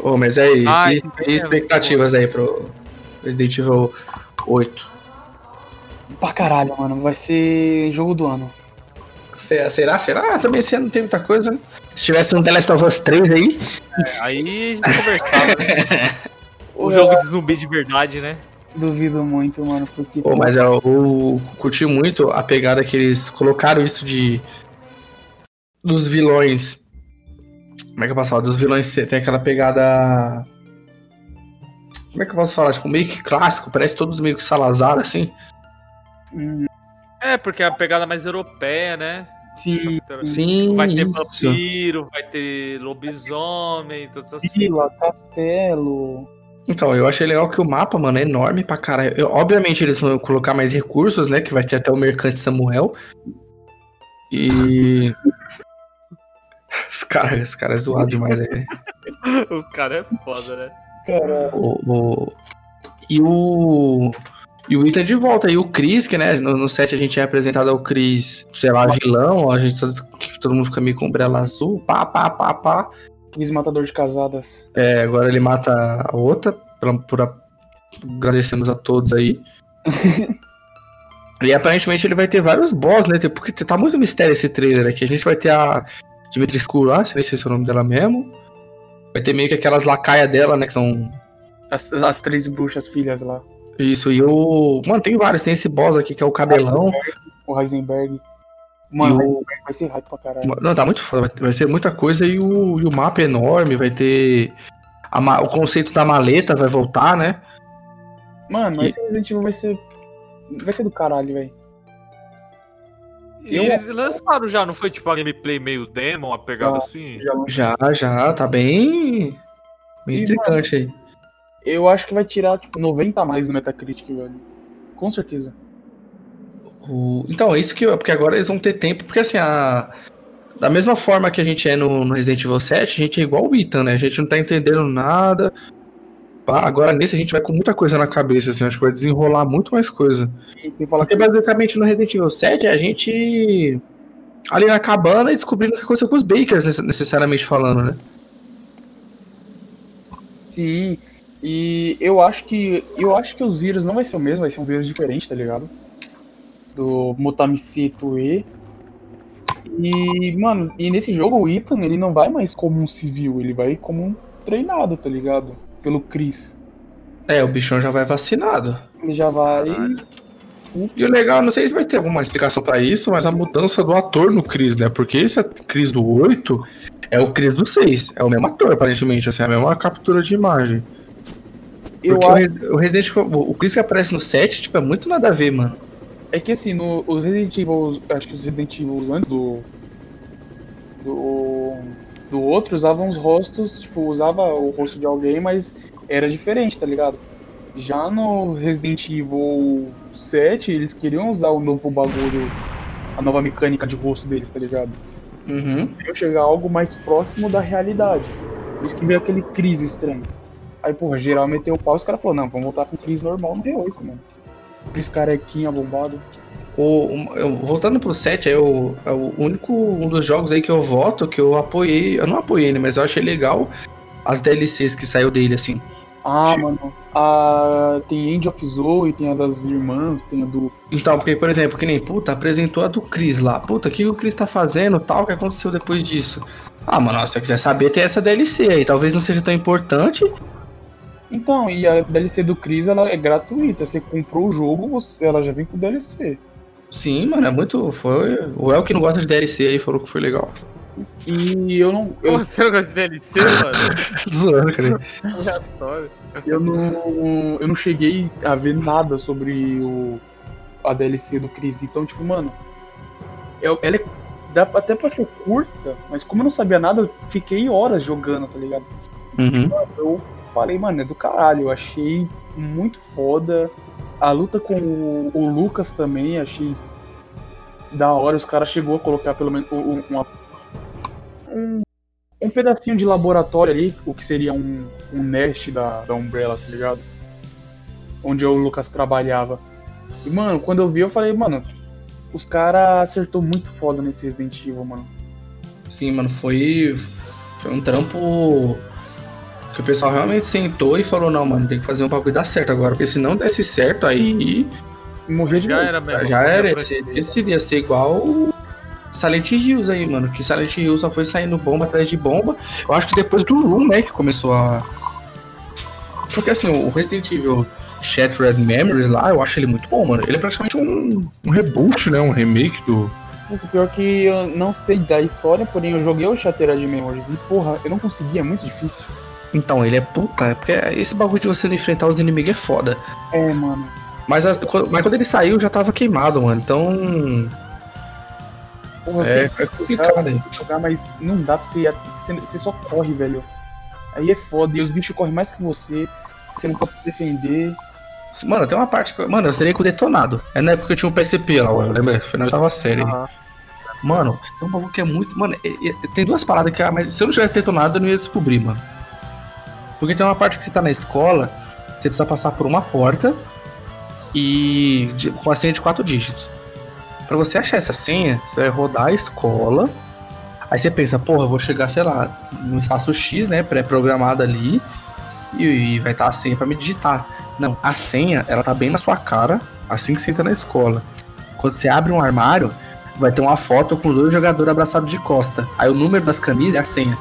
Ô, mas é isso. Ah, e, isso aí e é expectativas aí pro Resident Evil 8? Pra caralho, mano. Vai ser jogo do ano. Se- Será? Será? Ah, também esse ano não tem muita coisa, né? Se tivesse um The Last of Us 3 aí, É, aí a gente conversava, né? <laughs> O jogo de zumbi de verdade, né? Duvido muito, mano. Porque. Pô, mas eu, eu curti muito a pegada que eles colocaram isso de. Dos vilões. Como é que eu posso falar? Dos vilões tem aquela pegada. Como é que eu posso falar? Tipo, meio que clássico, parece todos meio que Salazar, assim. Hum, É, porque é a pegada mais europeia, né? Sim. Sim, Tipo, vai ter isso. vampiro, vai ter lobisomem, todas essas Vila, castelo. Então, eu achei legal que o mapa, mano, é enorme pra caralho. Eu- obviamente eles vão colocar mais recursos, né? Que vai ter até o Mercante Samuel. E. <laughs> Os caras os cara é zoado demais aí. <laughs> Os caras é foda, né? Cara, O, o- E o. E o Ita de volta. E o Chris, que né, no, no set a gente é apresentado ao Chris, sei lá, vilão, a gente só diz que todo mundo fica meio com umbrella azul, pá, pá, pá, pá. Cris Matador de Casadas. É, agora ele mata a outra, por, por a- agradecemos a todos aí. <laughs> e aparentemente ele vai ter vários boss, né? Porque tá muito mistério esse trailer aqui. A gente vai ter a Dimitri lá, não sei se é o nome dela mesmo. Vai ter meio que aquelas lacaias dela, né? Que são. As, as três bruxas filhas lá. Isso, e o. Mano, tem vários. Tem esse boss aqui que é o cabelão. O Heisenberg. Mano, o- vai ser hype pra caralho. Não, tá muito foda. Vai, ser muita coisa e o, e o mapa é enorme. Vai ter. a ma- o conceito da maleta vai voltar, né? Mano, E- esse Resident Evil vai ser. Vai ser do caralho, velho. E Eu- eles lançaram já, não foi tipo a gameplay meio demo, uma pegada Ah. assim? Já, já, tá bem. Bem intrigante aí. Eu acho que vai tirar, tipo, 90 a mais no Metacritic, velho. Com certeza. O- Então, é isso que. Porque agora eles vão ter tempo, porque assim, a. Da mesma forma que a gente é no, no Resident Evil 7, a gente é igual o Ethan, né? A gente não tá entendendo nada. Agora nesse a gente vai com muita coisa na cabeça, assim, acho que vai desenrolar muito mais coisa. Falar Porque que basicamente no Resident Evil 7 é a gente ali na cabana e descobrindo o que aconteceu com os Bakers, nece- necessariamente falando, né? Sim. E eu acho que. Eu acho que os vírus não vai ser o mesmo, vai ser um vírus diferente, tá ligado? Do Motamicito E. E, mano, e nesse jogo o Ethan, ele não vai mais como um civil, ele vai como um treinado, tá ligado? Pelo Chris. É, o bichão já vai vacinado. Ele já vai. E o legal, não sei se vai ter alguma explicação pra isso, mas a mudança do ator no Chris, né? Porque esse Chris do 8 é o Chris do 6. É o mesmo ator, aparentemente, assim, é a mesma captura de imagem. Eu Porque acho. O Resident Evil, o Chris que aparece no 7, tipo, é muito nada a ver, mano. É que assim, no, os Resident Evil, acho que os Resident Evil antes do. Do. Do outro usavam os rostos, tipo, usava o rosto de alguém, mas era diferente, tá ligado? Já no Resident Evil 7, eles queriam usar o novo bagulho, a nova mecânica de rosto deles, tá ligado? Uhum. Queriam chegar a algo mais próximo da realidade. Por isso que veio aquele crise estranho. Aí, porra, geral meteu o pau e os caras falaram, não, vamos voltar com crise normal no R8, mano. Cris carequinha, bombado. O, o- eu- voltando pro 7, é o, é o único um dos jogos aí que eu voto que eu apoiei. Eu não apoiei ele, mas eu achei legal as DLCs que saiu dele, assim. Ah, mano. A... Tem End of Zoe, tem as, as irmãs, tem a do. Então, porque, por exemplo, que nem puta, apresentou a do Chris lá. Puta, o que o Chris tá fazendo tal, o que aconteceu depois disso? Ah, mano, se você quiser saber, tem essa DLC aí. Talvez não seja tão importante. Então, e a DLC do Chris ela é gratuita. Você comprou o jogo, você... ela já vem com DLC. Sim, mano, é muito. Foi. O El que não gosta de DLC aí falou que foi legal. E eu não. Eu, você não gosta de DLC, mano? <laughs> Zoando, cara. Eu não. Eu não cheguei a ver nada sobre o. A DLC do Chris. Então, tipo, mano. eu- ela é. Dá até pra ser curta, mas como eu não sabia nada, eu fiquei horas jogando, tá ligado? Uhum. eu falei, mano, é do caralho. Eu achei muito foda. A luta com o, o Lucas também, achei da hora. Os caras chegou a colocar pelo menos um, uma- um, um pedacinho de laboratório ali, o que seria um, um nest da, da Umbrella, tá ligado? Onde o Lucas trabalhava. E, mano, quando eu vi, eu falei, mano, os caras acertou muito foda nesse Resident Evil, mano. Sim, mano, foi. Foi um trampo. Que o pessoal realmente sentou e falou, não, mano, tem que fazer um bagulho dar certo agora. Porque se não desse certo, aí Morria de Já medo. era mesmo. já era. Esse, esse ia ser igual o Silent Hills aí, mano. Que Silent Hills só foi saindo bomba atrás de bomba. Eu acho que depois do Room, né, que começou a. Porque assim, o Resident Evil Shattered Memories lá, eu acho ele muito bom, mano. Ele é praticamente um. Um reboot, né? Um remake do. Puta, pior que eu não sei da história, porém eu joguei o Shattered Memories e, porra, eu não conseguia, é muito difícil. Então, ele é puta, é porque esse bagulho de você não enfrentar os inimigos é foda. É, mano. Mas, as- quando- mas quando ele saiu já tava queimado, mano. Então. Porra, É, é complicado aí. jogar, mas não dá pra você. Você, você só corre, velho. Aí é foda, e os bichos correm mais que você, você não pode se defender. Mano, tem uma parte que. Mano, eu serei com o detonado. É na época que eu tinha um PCP lá, eu lembro? Foi na oitava série. Aham. Mano, tem um bagulho que é muito. Mano, é- é- tem duas paradas que. ah, Mas se eu não tivesse detonado, eu não ia descobrir, mano. Porque tem uma parte que você tá na escola, você precisa passar por uma porta e. de- com a senha de quatro dígitos. Pra você achar essa senha, você vai rodar a escola. Aí você pensa, porra, eu vou chegar, sei lá, no espaço X, né? Pré-programado ali. E, e vai estar a senha pra me digitar. Não, a senha, ela tá bem na sua cara assim que você entra na escola. Quando você abre um armário, vai ter uma foto com dois jogadores abraçados de costa. Aí o número das camisas é a senha.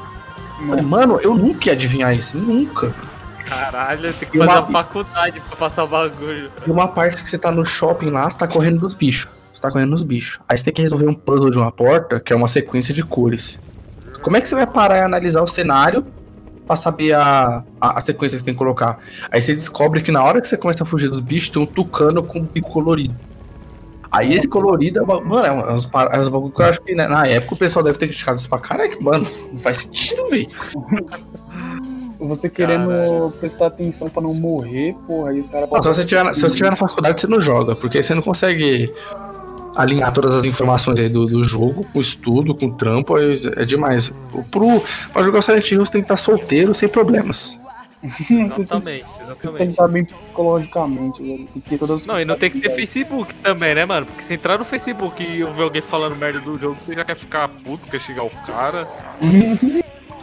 Falei, mano, eu nunca ia adivinhar isso, nunca. Caralho, tem que fazer uma- a faculdade pra passar o bagulho. E uma parte que você tá no shopping lá, você tá correndo dos bichos. Você tá correndo dos bichos. Aí você tem que resolver um puzzle de uma porta, que é uma sequência de cores. Como é que você vai parar e analisar o cenário pra saber a, a, a sequência que você tem que colocar? Aí você descobre que na hora que você começa a fugir dos bichos, tem um tucano com um bico colorido. Aí esse colorido é uma, Mano, é um- é uns, é uns bagulho que eu acho que né, na época o pessoal deve ter criticado isso pra caralho, que, mano, não faz sentido, velho. <laughs> Você querendo prestar atenção pra não morrer, porra, aí os caras Não, se você tiver na, se você tiver na faculdade, você não joga, porque você não consegue alinhar todas as informações aí do, do jogo com estudo, com trampo, aí é demais. Pro, pra jogar Silent Hill, você tem que estar solteiro, sem problemas. Exatamente, Tem que exatamente. estar bem psicologicamente, velho. Tem que ter todas as Não, e não tem que ter. Facebook também, né, mano? Porque se entrar no Facebook e eu ver alguém falando merda do jogo, você já quer ficar puto, quer xingar o cara.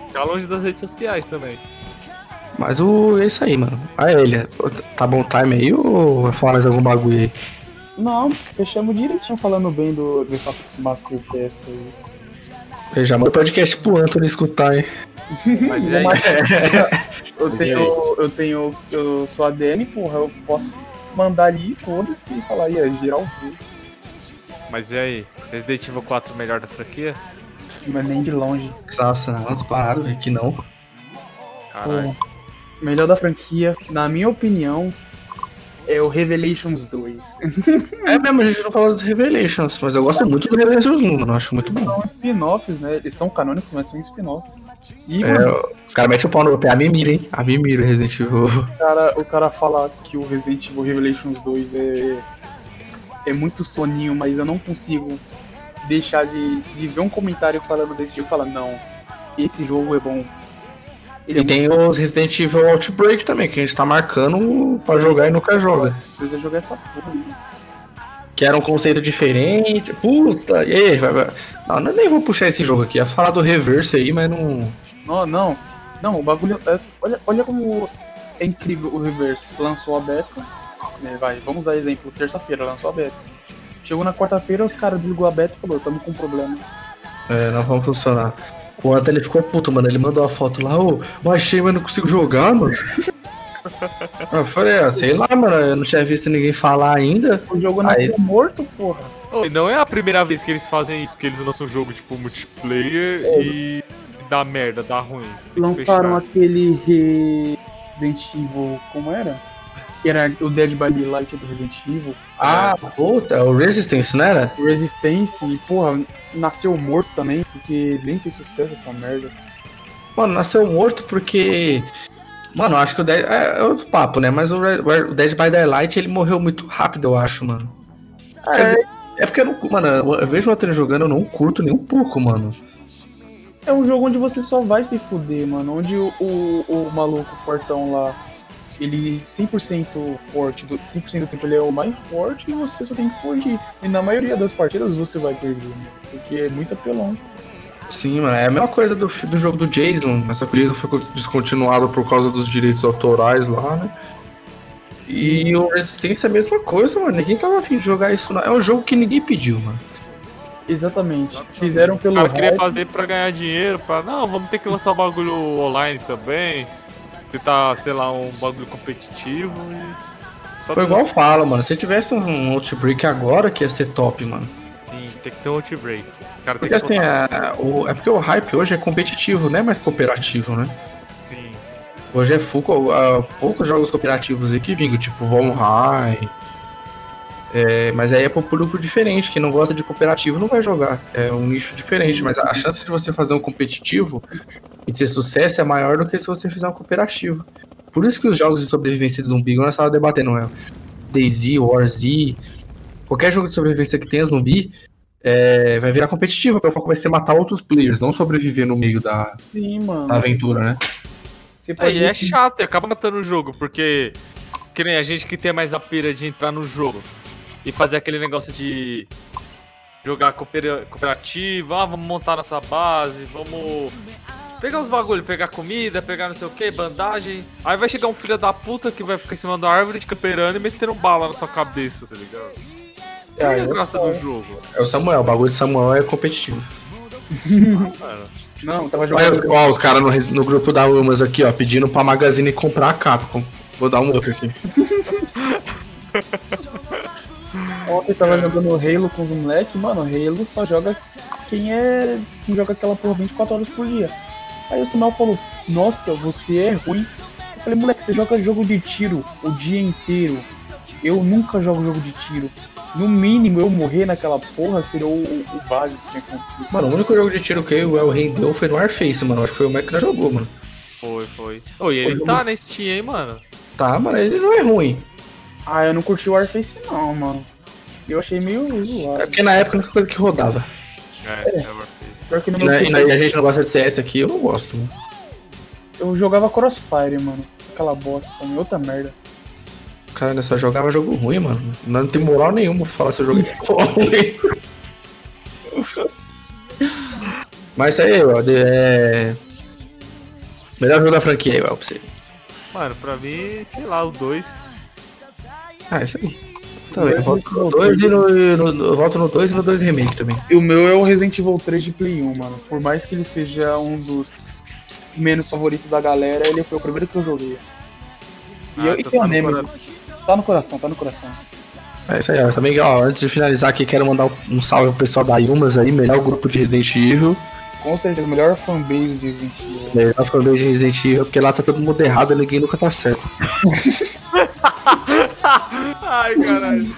Ficar <laughs> longe das redes sociais também. Mas o, é isso aí, mano. A Elia, tá bom time aí ou vai falar mais algum bagulho aí? Não, fechamos direitinho falando bem do, do Master Pass aí. Eu já manda podcast pro Anthony escutar, hein? Mas <laughs> aí? Eu tenho, eu tenho, eu sou ADM, porra, eu posso mandar ali, foda-se, e falar, ia, geral viu. Mas e aí? Resident Evil 4 melhor da franquia? Mas nem de longe. Nossa, umas paradas, velho, que não. Caralho. Pô, melhor da franquia, na minha opinião, é o Revelations 2. É mesmo, a gente não falou dos Revelations, mas eu gosto muito do Revelations 1, mano. Eu acho muito bom. São spin-offs, né? Eles são canônicos, mas são spin-offs. E É, mano, os caras metem o pau no pé, a Mimir, hein? A Mimir, Resident Evil. o, cara, o cara fala que o Resident Evil Revelations 2 é, é muito soninho, mas eu não consigo deixar de, de ver um comentário falando desse jogo e falar, não, esse jogo é bom. Ele E é tem os Resident Evil Outbreak também, que a gente tá marcando pra jogar e nunca joga. Precisa jogar essa porra. né? Que era um conceito diferente. Puta, e aí? Vai, vai. Não, eu nem vou puxar esse jogo aqui. Ia falar do Reverse aí, mas não. Não, não. Não, o bagulho. é- Olha, olha como é incrível o Reverse. Lançou a beta. Né, vai, vamos usar exemplo. Terça-feira lançou a beta. Chegou na quarta-feira, os caras desligou a beta e falou, tamo com problema. É, não vamos funcionar. O Anthony ficou puto, mano. Ele mandou a foto lá, ô, baixei, mas não consigo jogar, mano. <laughs> eu falei, ah, sei lá, mano. Eu não tinha visto ninguém falar ainda. O jogo Aí- nasceu morto, porra. E não é a primeira vez que eles fazem isso, que eles lançam um jogo tipo multiplayer e dá merda, dá ruim. Lançaram fechar. aquele Resident Evil. Como era? Que era o Dead by Daylight do Resident Evil. Ah, puta, o Resistance, não era? O Resistance, e, porra, nasceu morto também, porque nem fez sucesso essa merda. Mano, nasceu morto porque. Mano, acho que o Dead. É, é outro papo, né? Mas o, o Dead by Daylight ele morreu muito rápido, eu acho, mano. Quer dizer, é porque eu não. Mano, eu vejo o Anthony jogando, eu não curto nem um pouco, mano. É um jogo onde você só vai se fuder, mano. Onde o, o, o maluco fortão lá, ele 100% forte, do, 100% do tempo ele é o mais forte e você só tem que fugir. E na maioria das partidas você vai perder, mano, porque é muito apelão. Sim, mano, é a mesma coisa do, do jogo do Jason. Essa o Jason foi descontinuado por causa dos direitos autorais lá, né? E o Resistência é a mesma coisa, mano. Ninguém tava afim de jogar isso, não. É um jogo que ninguém pediu, mano. Exatamente. Fizeram O pelo cara queria hype. fazer pra ganhar dinheiro, pra. Não, vamos ter que lançar o bagulho online também. Tentar, sei lá, um bagulho competitivo e. Só Foi igual eu falo, mano. Se tivesse um Outbreak agora, que ia ser top, mano. Sim, tem que ter um outbreak. Os caras têm Porque que assim, é, o- é porque o hype hoje é competitivo, não é mais cooperativo, né? Sim. Hoje é full, ah, poucos jogos cooperativos aí que vingam, tipo Valheim. É, mas aí é pro público diferente, quem não gosta de cooperativo não vai jogar. É um nicho diferente, mas a chance de você fazer um competitivo e de ser sucesso é maior do que se você fizer um cooperativo. Por isso que os jogos de sobrevivência de zumbi, igual nós estávamos debatendo, é DayZ, Warzy, qualquer jogo de sobrevivência que tenha zumbi, é, vai virar competitivo, porque o foco vai ser matar outros players, não sobreviver no meio da, Sim, mano. da aventura, né? Você É, pode e é chato, e acaba matando o jogo, porque. Que nem a gente que tem mais a pira de entrar no jogo e fazer aquele negócio de jogar coopera- cooperativo, ah, vamos montar nossa base, vamos pegar os bagulho, pegar comida, pegar não sei o que, bandagem. Aí vai chegar um filho da puta que vai ficar em cima da árvore, te camperando e metendo bala na sua cabeça, tá ligado? Ah, É a graça sei. do jogo. É o Samuel, o bagulho de Samuel é competitivo. Não, tava Olha, jogando. ó, os caras no, no grupo da Umas aqui, ó, pedindo pra Magazine comprar a Capcom. Vou dar um outro aqui. <laughs> Ontem tava jogando Halo com os moleques, mano, Halo só joga quem é. quem joga aquela porra 24 horas por dia. Aí o Sinal falou, nossa, você é ruim. Eu falei, moleque, você joga jogo de tiro o dia inteiro. Eu nunca jogo jogo de tiro. No mínimo eu morrer naquela porra seria o, o básico que tinha acontecido. Mano, o único jogo de tiro que o El Rei deu foi no Warface, mano. Acho que foi o Mac que não jogou, mano. foi, foi. Ô, e ele tá na Steam, hein, mano? Tá, mano, ele não é ruim. Ah, eu não curti o Warface não, mano. Eu achei meio É zoado. porque na época a única coisa que rodava. É, é Warface. Pior que no E, meu na- e na- e a gente não gosta de CS aqui, eu não gosto. Mano. eu jogava Crossfire, mano. Aquela bosta também, outra merda. Cara, eu só jogava jogo ruim, mano. Não tem moral nenhuma pra falar se eu joguei <laughs> ruim. Mas isso aí, de- é. Melhor jogo da franquia aí, Well, pra você. Mano, pra mim, sei lá, o 2. Ah, isso aí. Também, eu volto no 2 e no, no, no- eu volto no 2 e no 2 Remake também. E o meu é o Resident Evil 3 de Play 1, mano. Por mais que ele seja um dos menos favoritos da galera, ele foi o primeiro que eu joguei. E, eu, e então tem tá o no Tá no coração, tá no coração. É isso aí, ó. Também, ó, antes de finalizar aqui, quero mandar um salve pro pessoal da Yumas aí, melhor grupo de Resident Evil. Com certeza, o melhor fanbase de Resident Evil. Melhor fanbase de Resident Evil, porque lá tá todo mundo errado e ninguém nunca tá certo. <laughs> Ai, caralho.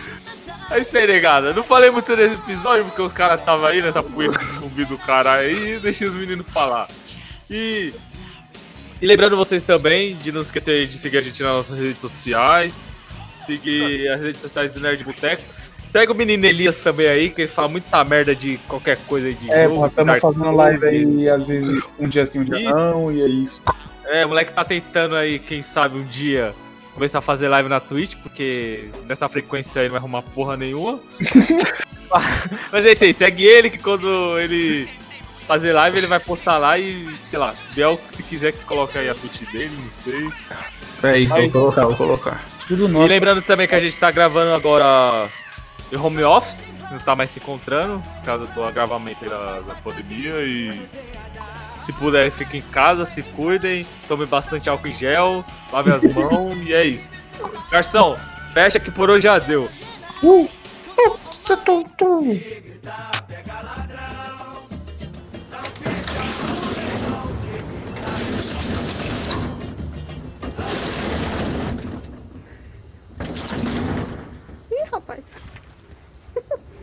É isso aí, negada. Não falei muito nesse episódio porque os caras estavam aí nessa poeira de zumbi do cara aí. Deixa os meninos falar. E. E lembrando vocês também de não esquecer de seguir a gente nas nossas redes sociais. Seguir as redes sociais do Nerd Boteco. Segue o menino Elias também aí, que ele fala muita merda de qualquer coisa de É, jogo, estamos fazendo live aí, às vezes um dia sim, um dia Isso. não, e é isso. É, o moleque tá tentando aí, quem sabe um dia começar a fazer live na Twitch, porque nessa frequência aí não vai arrumar porra nenhuma. <laughs> Mas é isso aí, segue ele que quando ele fazer live ele vai postar lá e, sei lá, Biel, se quiser que coloque aí a Twitch dele, não sei. É isso, Aí. vou colocar, vou colocar. Tudo E nosso. lembrando também que a gente tá gravando agora em home office, não tá mais se encontrando, por causa do agravamento aí da, da pandemia e se puderem, fiquem em casa, se cuidem, tomem bastante álcool em gel, lavem as mãos e é isso. Garção, fecha que por hoje é já deu. Uh, uh, tu. Ih, rapaz.